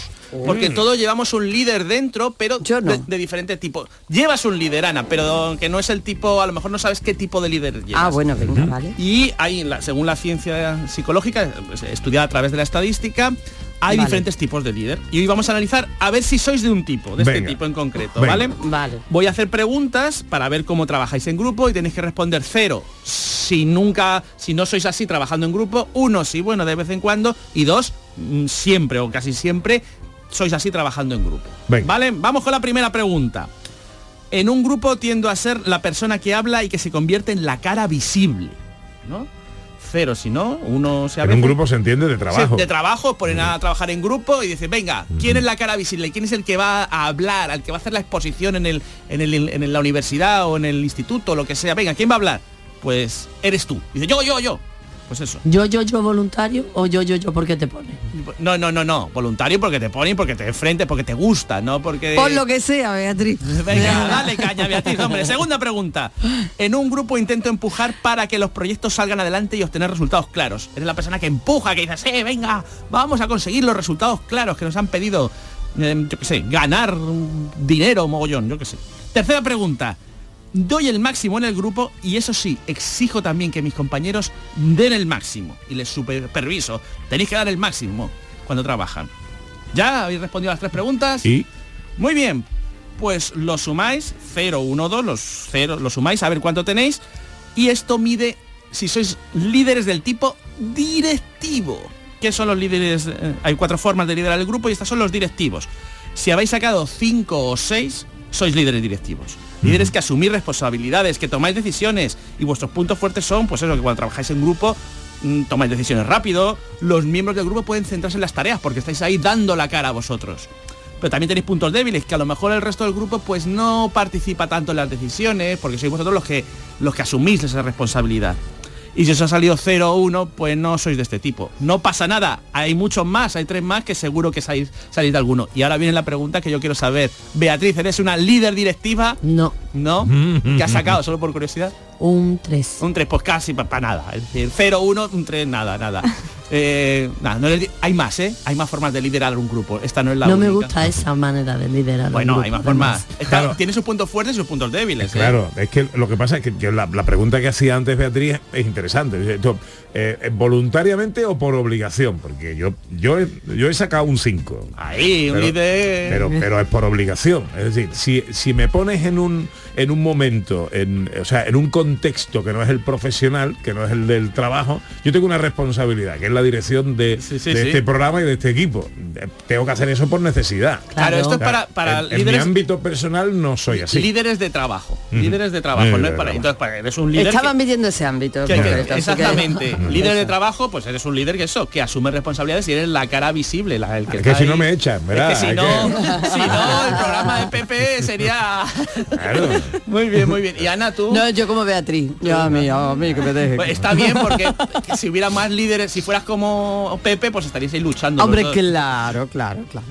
Porque todos llevamos un líder dentro, pero Yo no. de, de diferente tipo. Llevas un líder, Ana, pero que no es el tipo, a lo mejor no sabes qué tipo de líder llevas. Ah, bueno, venga, vale. Y la- según la ciencia psicológica, pues, estudiada a través de la estadística, hay Vale. diferentes tipos de líder. Y hoy vamos a analizar a ver si sois de un tipo, de este tipo en concreto, Venga. ¿vale? Vale. Voy a hacer preguntas para ver cómo trabajáis en grupo y tenéis que responder cero si nunca, si no sois así trabajando en grupo, uno sí, bueno, de vez en cuando, y dos, mm, siempre o casi siempre sois así trabajando en grupo. Venga. ¿Vale? Vamos con la primera pregunta. En un grupo tiendo a ser la persona que habla y que se convierte en la cara visible, ¿no? Cero si no, uno se en un grupo se entiende de trabajo de trabajo, ponen a trabajar en grupo y dicen, venga, ¿quién es la cara visible? ¿Quién es el que va a hablar, al que va a hacer la exposición en, el, en, el- en la universidad o en el instituto, lo que sea? Venga, ¿quién va a hablar? Pues eres tú. Dice, yo, yo, yo. Pues eso. Yo, yo, yo voluntario o yo, yo, yo porque te pone. No, no, no, no. Voluntario porque te ponen, porque te enfrentes, porque te gusta, no porque... Por lo que sea, Beatriz. Venga, dale caña, Beatriz, hombre. Segunda pregunta. En un grupo intento empujar para que los proyectos salgan adelante y obtener resultados claros. Eres la persona que empuja, que dice, sí, venga, vamos a conseguir los resultados claros que nos han pedido, eh, yo qué sé, ganar dinero, mogollón, yo qué sé. Tercera pregunta. Doy el máximo en el grupo y eso sí, exijo también que mis compañeros den el máximo. Y les superviso. Tenéis que dar el máximo cuando trabajan. ¿Ya habéis respondido a las tres preguntas? y Muy bien, pues lo sumáis, 0, 1, 2, los 0, lo sumáis a ver cuánto tenéis y esto mide si sois líderes del tipo directivo. ¿Qué son los líderes? Eh, hay cuatro formas de liderar el grupo y estas son los directivos. Si habéis sacado cinco o seis, sois líderes directivos. Líderes que asumís responsabilidades, que tomáis decisiones y vuestros puntos fuertes son, pues eso, que cuando trabajáis en grupo mm, tomáis decisiones rápido, los miembros del grupo pueden centrarse en las tareas porque estáis ahí dando la cara a vosotros. Pero también tenéis puntos débiles, que a lo mejor el resto del grupo pues no participa tanto en las decisiones, porque sois vosotros los que, los que asumís esa responsabilidad. Y si os ha salido 0 o 1, pues no sois de este tipo. No pasa nada, hay muchos más, hay tres más que seguro que salís, salís de alguno. Y ahora viene la pregunta que yo quiero saber. Beatriz, ¿eres una líder directiva? No. ¿No? ¿Qué has sacado, solo por curiosidad? Un 3. Un 3, pues casi para nada. Es decir, 0, 1, un 3, nada, nada. Eh, nada, no le- hay más, ¿eh? Hay más formas de liderar un grupo. Esta no es la No me gusta esa manera de liderar. un Bueno, grupo, hay más formas. Tiene sus puntos fuertes y sus puntos débiles. ¿eh? Claro, es que lo que pasa es que yo la, la pregunta que hacía antes Beatriz es interesante. Eh, ¿Voluntariamente o por obligación? Porque yo yo he, yo he sacado un 5. Ahí, un líder. Pero, pero es por obligación. Es decir, si, si me pones en un, en un momento, en, o sea, en un contexto que no es el profesional, que no es el del trabajo, yo tengo una responsabilidad, que es la dirección de, sí, de sí. este programa y de este equipo. Tengo que hacer eso por necesidad. Claro, esto es para- para en, en líderes- mi ámbito personal no soy así. Líderes de trabajo. Líderes de trabajo. Líderes no es para, entonces, para, eres un líder. Estaban que- midiendo ese ámbito. que- que- concreto, así que- exactamente. líder de trabajo, pues eres un líder que eso, que asume responsabilidades y eres la cara visible, la, el que, Es que está si no me echan, ¿verdad? Es que si no, que- si no, el programa de PP sería. muy bien, muy bien. Y Ana, tú. No, yo como Beatriz. Yo a mí, a mí que me deje. Pues está bien porque si hubiera más líderes, si fueras como Pepe, pues estaríais ahí luchando. Hombre, claro, claro, claro.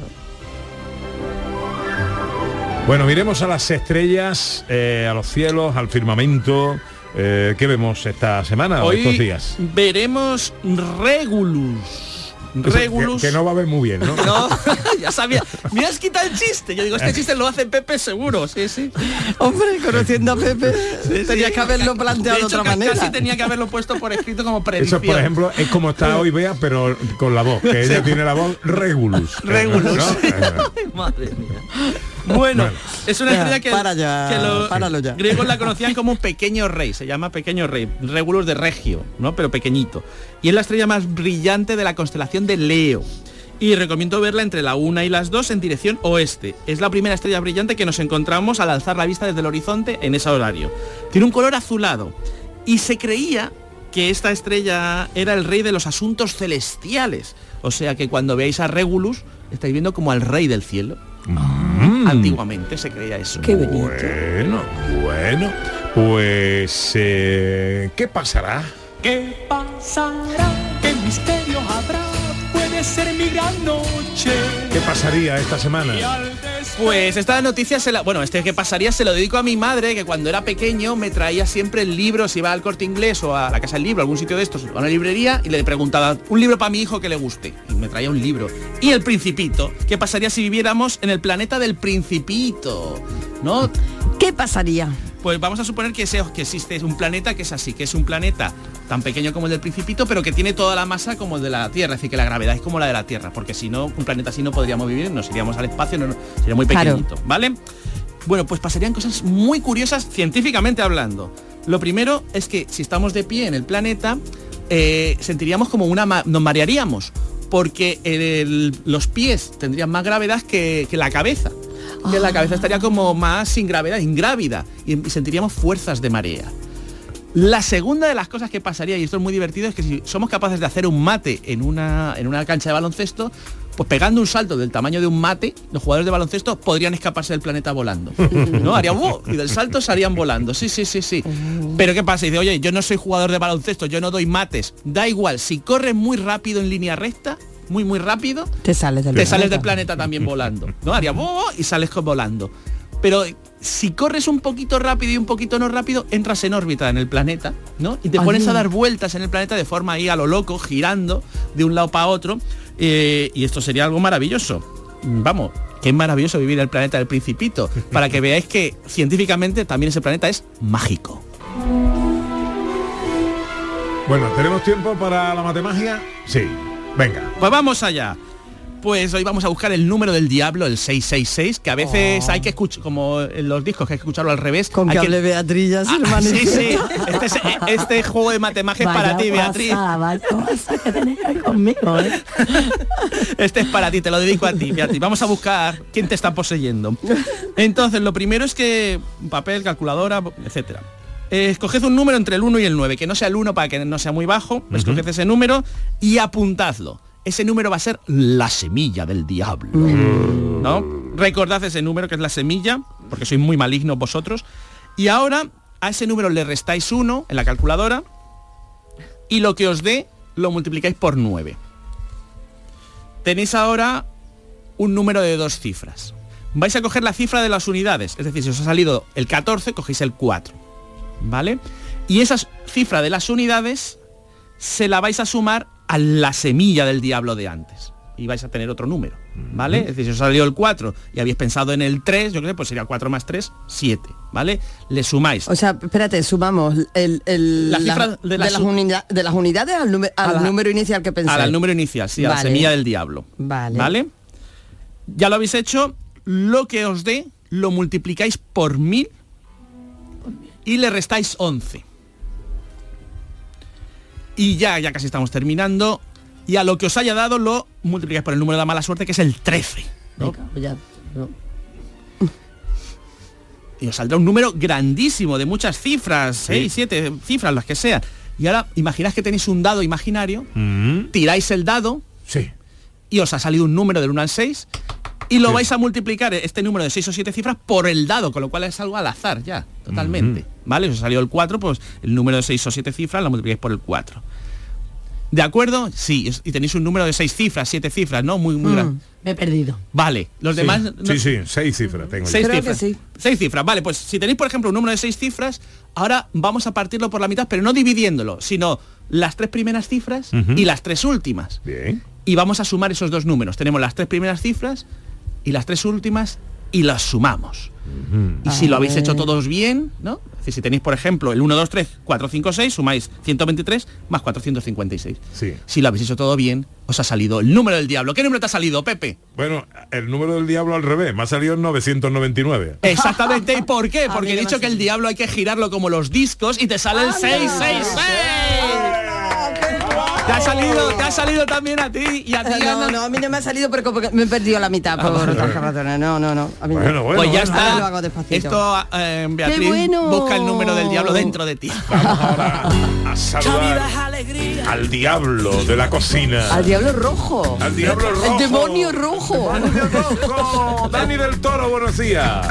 Bueno, miremos a las estrellas, eh, a los cielos, al firmamento. Eh, ¿Qué vemos esta semana o estos días? veremos Regulus. Regulus. Que, que no va a ver muy bien, ¿no? No, ya sabía. Me has quitado el chiste. Yo digo, este chiste lo hace Pepe seguro. Sí, sí. Hombre, conociendo a Pepe, Sí, tenía sí. que haberlo planteado de, otra manera. Casi tenía que haberlo puesto por escrito como Eso, predicción. por ejemplo, es como está hoy Bea, pero con la voz, que ella tiene la voz Regulus. Regulus. ¿no? Madre mía. Bueno, es una estrella que, para ya, que los ya. griegos la conocían como un pequeño rey, se llama pequeño rey, Regulus de Regio, ¿no? Pero pequeñito. Y es la estrella más brillante de la constelación de Leo. Y recomiendo verla entre la 1 y las 2 en dirección oeste. Es la primera estrella brillante que nos encontramos al alzar la vista desde el horizonte en ese horario. Tiene un color azulado. Y se creía que esta estrella era el rey de los asuntos celestiales. O sea que cuando veáis a Regulus, estáis viendo como al rey del cielo. Antiguamente se creía eso. Qué bonito. Bueno, bueno. Pues, eh, ¿qué pasará? ¿Qué pasará? ¿Qué misterio habrá? Puede ser mi gran noche. ¿Qué pasaría esta semana? Pues esta noticia se la. Bueno, este que pasaría se lo dedico a mi madre, que cuando era pequeño me traía siempre libros, iba al corte inglés o a la casa del libro, algún sitio de estos, a una librería, y le preguntaba, un libro para mi hijo que le guste. Y me traía un libro. Y el principito. ¿Qué pasaría si viviéramos en el planeta del principito? ¿No? ¿Qué pasaría? Pues vamos a suponer que, ese- que existe un planeta que es así, que es un planeta tan pequeño como el del Principito, pero que tiene toda la masa como el de la Tierra, es decir, que la gravedad es como la de la Tierra, porque si no, un planeta así no podríamos vivir, nos iríamos al espacio, no, no, sería muy Claro. pequeñito, ¿vale? Bueno, pues pasarían cosas muy curiosas científicamente hablando. Lo primero es que si estamos de pie en el planeta, eh, sentiríamos como una... ma- nos marearíamos, porque el- los pies tendrían más gravedad que, que la cabeza. Que la cabeza estaría como más sin gravedad, ingrávida, y, y sentiríamos fuerzas de marea. La segunda de las cosas que pasaría, y esto es muy divertido, es que si somos capaces de hacer un mate en una, en una cancha de baloncesto, pues pegando un salto del tamaño de un mate, los jugadores de baloncesto podrían escaparse del planeta volando. ¿No? Harían ¡wow! y del salto salían volando. Sí, sí, sí, sí. Pero ¿qué pasa? Y dice, oye, yo no soy jugador de baloncesto, yo no doy mates. Da igual, si corres muy rápido en línea recta, muy, muy rápido, Te sales del te sales del planeta. también volando. ¿No? Haría "Oh", y sales con- volando. Pero si corres un poquito rápido y un poquito no rápido, entras en órbita en el planeta, ¿no? Y te Ay. pones a dar vueltas en el planeta de forma ahí a lo loco, girando de un lado para otro. eh, y esto sería algo maravilloso. Vamos, qué maravilloso vivir en el planeta del Principito. Para que veáis que científicamente también ese planeta es mágico. Bueno, ¿tenemos tiempo para la matemagia? Sí. Venga. Pues vamos allá. Pues hoy vamos a buscar el número del diablo, el 666, que a veces hay que escuchar, como en los discos, que hay que escucharlo al revés. Con hay que Beatriz ya se Ah, sí, sí. Este, es- este juego de matemagia es para ti, Beatriz. Conmigo, ¿eh? Este es para ti, te lo dedico a ti, Beatriz. Vamos a buscar quién te está poseyendo. Entonces, lo primero es que papel, calculadora, etcétera. Eh, escoged un número entre el 1 y el 9, que no sea el 1 para que no sea muy bajo, escoged ese número y apuntadlo. Ese número va a ser la semilla del diablo. ¿No? Recordad ese número que es la semilla, porque sois muy malignos vosotros. Y ahora a ese número le restáis 1 en la calculadora y lo que os dé lo multiplicáis por 9 tenéis ahora un número de dos cifras. Vais a coger la cifra de las unidades, es decir, si os ha salido el 14, cogéis el 4, ¿vale? Y esa cifra de las unidades se la vais a sumar a la semilla del diablo de antes. Y vais a tener otro número, ¿vale? Es decir, si os ha salido el 4 y habéis pensado en el 3, yo qué sé, pues sería 4 más 3, 7, ¿vale? Le sumáis. O sea, espérate, sumamos el, el- La cifra de las de las unidades al, la- número inicial que pensáis. Al, número inicial, sí, a la semilla del diablo. Vale. ¿Vale? Ya lo habéis hecho, lo que os dé lo multiplicáis por mil y le restáis 11. Y ya, ya casi estamos terminando. Y a lo que os haya dado lo multiplicáis por el número de la mala suerte, que es el 13. ¿no? pues ya, no. Y os saldrá un número grandísimo de muchas cifras, Sí. 6, 7 cifras, las que sean. Y ahora imaginad que tenéis un dado imaginario, tiráis el dado Sí. y os ha salido un número del 1 al 6 y lo vais a multiplicar este número de 6 o 7 cifras por el dado, con lo cual es algo al azar ya, totalmente. ¿Vale? Si os ha salido el 4, pues el número de 6 o 7 cifras lo multiplicáis por el 4. ¿De acuerdo? Sí, y tenéis un número de 6 cifras, 7 cifras, ¿no? Muy, muy grande. Me he perdido. Vale, los Sí, demás... no- Sí, sí, seis cifras tengo. Seis cifras. Seis cifras, vale, pues si tenéis por ejemplo un número de seis cifras, ahora vamos a partirlo por la mitad, pero no dividiéndolo, sino las tres primeras cifras y las tres últimas. Bien. Y vamos a sumar esos dos números. Tenemos las tres primeras cifras y las tres últimas y las sumamos. Y si lo habéis hecho todos bien, ¿no? Es decir, si tenéis, por ejemplo, el 1, 2, 3, 4, 5, 6, sumáis 123 más 456. Sí. Si lo habéis hecho todo bien, os ha salido el número del diablo. ¿Qué número te ha salido, Pepe? Bueno, el número del diablo al revés, me ha salido en 999. Exactamente. ¿Y por qué? Porque he dicho que el diablo hay que girarlo como los discos y te sale el 666. Te ha salido, te ha salido también a ti y a ti. No, Ana. no, a mí no me ha salido porque porque me he perdido la mitad por vale. otras razones. No, no, no. A mí no. Bueno, bueno, pues ya bueno. Ahora lo está. hago. Esto, eh, Beatriz, bueno! busca el número del diablo dentro de ti. Vamos ahora a saludar al diablo de la cocina. Al diablo rojo. Al diablo rojo. El demonio rojo. rojo. Dani del Toro, buenos días.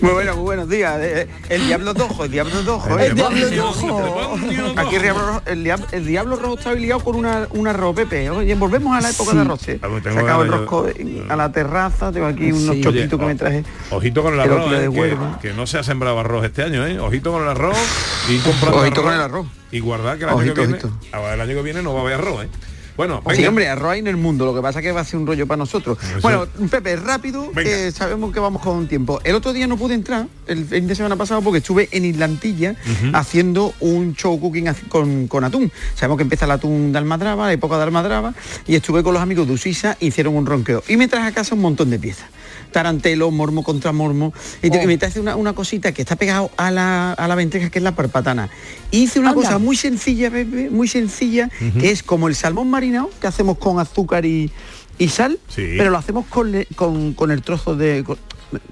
Muy bueno, muy buenos días. Eh, El diablo dojo, el diablo dojo. El ¿eh? diablo rojo. Aquí el diablo, rojo- el, diablo, el diablo rojo está con una, un arroz, Pepe. Oye, volvemos a la época de arroz. ¿eh? Ah, pues tengo Sacado el ganas yo- rosco a la terraza, tengo aquí unos Sí. choquitos Oye, que me traje. Ojito con el arroz, que eh, de que, no se ha sembrado arroz este año, ¿eh? Ojito con el arroz y comprando Ojito con el arroz. Y guardar que el año Ojito, que viene, ojito. ahora el año que viene no va a haber arroz, ¿eh? Bueno, Sí, venga. hombre, arroz hay en el mundo, lo que pasa es que va a ser un rollo para nosotros. Bueno, Pepe, rápido, que sabemos que vamos con tiempo. El otro día no pude entrar, el fin de semana pasado, porque estuve en Islantilla haciendo un show cooking con, con atún. Sabemos que empieza el atún de almadraba, la época de almadraba, y estuve con los amigos de Usisa, hicieron un ronqueo. Y me traje a casa un montón de piezas. Tarantelo, mormo contra mormo. Y, te- y me traje una, una cosita que está pegado a la, a la venteja, que es la parpatana. Hice una Anda. cosa muy sencilla, Pepe, muy sencilla, que es como el salmón marinado que hacemos con azúcar y, y sal, Sí. pero lo hacemos con, le- con, con el trozo de... con-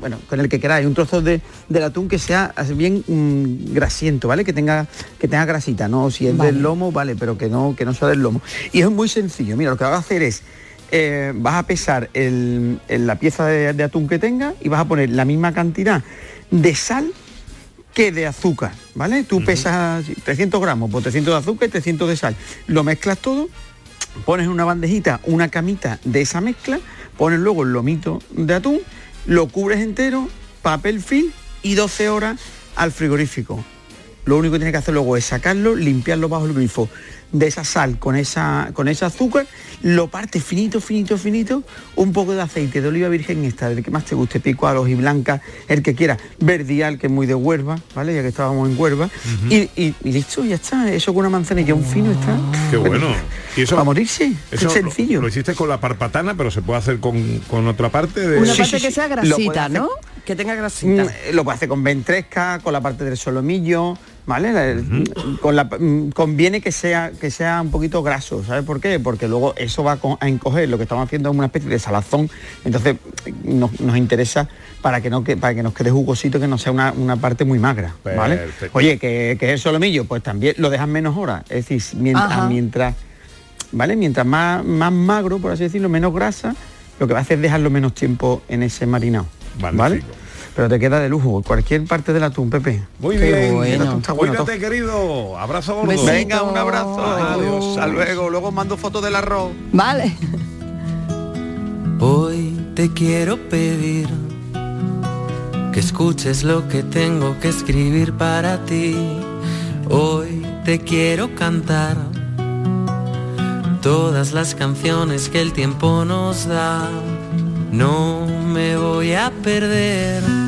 bueno, con el que queráis, un trozo de, del atún que sea bien mm, grasiento, ¿vale? Que tenga, que tenga grasita, ¿no? Si es del lomo, vale, pero que no, que no sea del lomo. Y es muy sencillo, mira, lo que vas a hacer es, eh, vas a pesar el- el- la pieza de, de atún que tenga y vas a poner la misma cantidad de sal que de azúcar, ¿vale? Tú pesas 300 gramos, pues 300 de azúcar y 300 de sal. Lo mezclas todo, pones en una bandejita una camita de esa mezcla, pones luego el lomito de atún, lo cubres entero, papel film y 12 horas al frigorífico. lo único que tiene que hacer luego es sacarlo, limpiarlo bajo el grifo de esa sal con esa con ese azúcar, lo parte finito, finito, finito, un poco de aceite de oliva virgen extra, el que más te guste, pico a y blanca, el que quiera, verdial, que es muy de huerva, ¿vale? Ya que estábamos en huerva, y, y- y listo, ya está, eso con una manzanilla, un fino está. Qué bueno. Y eso, a morirse, eso es sencillo. Lo, lo hiciste con la parpatana, pero se puede hacer con, con otra parte de... Una Sí, parte sí, que sí. sea grasita, ¿no? Que tenga grasita. Mm, Lo puede hacer con ventresca, con la parte del solomillo, ¿vale? Con la, mm, conviene que sea, que sea un poquito graso, ¿sabes por qué? Porque luego eso va a co- a encoger, lo que estamos haciendo es una especie de salazón, entonces nos, nos interesa para que no que, para que nos quede jugosito, que no sea una, una parte muy magra, ¿vale? Perfecto. Oye, que, que es el solomillo, pues también lo dejan menos horas, es decir, mientras, Ajá. mientras ¿vale? Mientras más, más magro, por así decirlo, menos grasa, lo que va a hacer es dejarlo menos tiempo en ese marinado. ¿Vale? Pero te queda de lujo, cualquier parte del atún, Pepe. Muy Qué bien. bueno. Cuídate, todo. querido. Abrazo gordo. Besito. Venga, un abrazo. Adiós. Hasta luego. Luego mando fotos del arroz. Vale. Hoy te quiero pedir que escuches lo que tengo que escribir para ti. Hoy te quiero cantar todas las canciones que el tiempo nos da. No me voy a perder.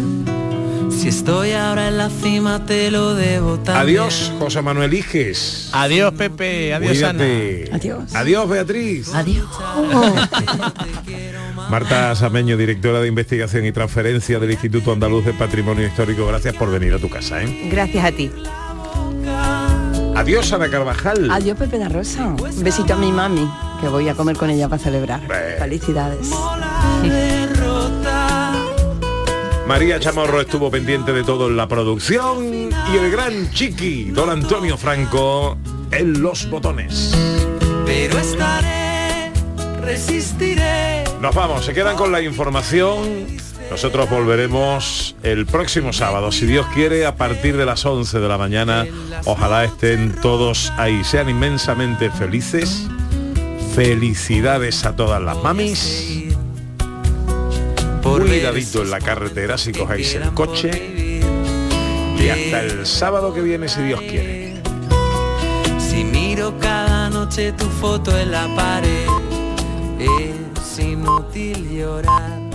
Si estoy ahora en la cima te lo debo también. Adiós, José Manuel Iges. Adiós, Pepe. Adiós, Cuídate. Ana. Adiós. Adiós, Beatriz. Adiós. Marta Sameño, directora de investigación y transferencia del Instituto Andaluz de Patrimonio Histórico, gracias por venir a tu casa. ¿eh? Gracias a ti. Adiós, Ana Carvajal. Adiós, Pepe da Rosa. Un besito a mi mami, que voy a comer con ella para celebrar. Felicidades. María Chamorro estuvo pendiente de todo en la producción y el gran chiqui, don Antonio Franco, en los botones. Pero estaré, resistiré. Nos vamos, se quedan con la información. Nosotros volveremos el próximo sábado, si Dios quiere, a partir de las 11 de la mañana. Ojalá estén todos ahí, sean inmensamente felices. Felicidades a todas las mamis. Cuidadito en la carretera si cogéis el coche. Y hasta el sábado que viene, si Dios quiere. Si miro cada noche tu foto en la pared, es inútil llorar.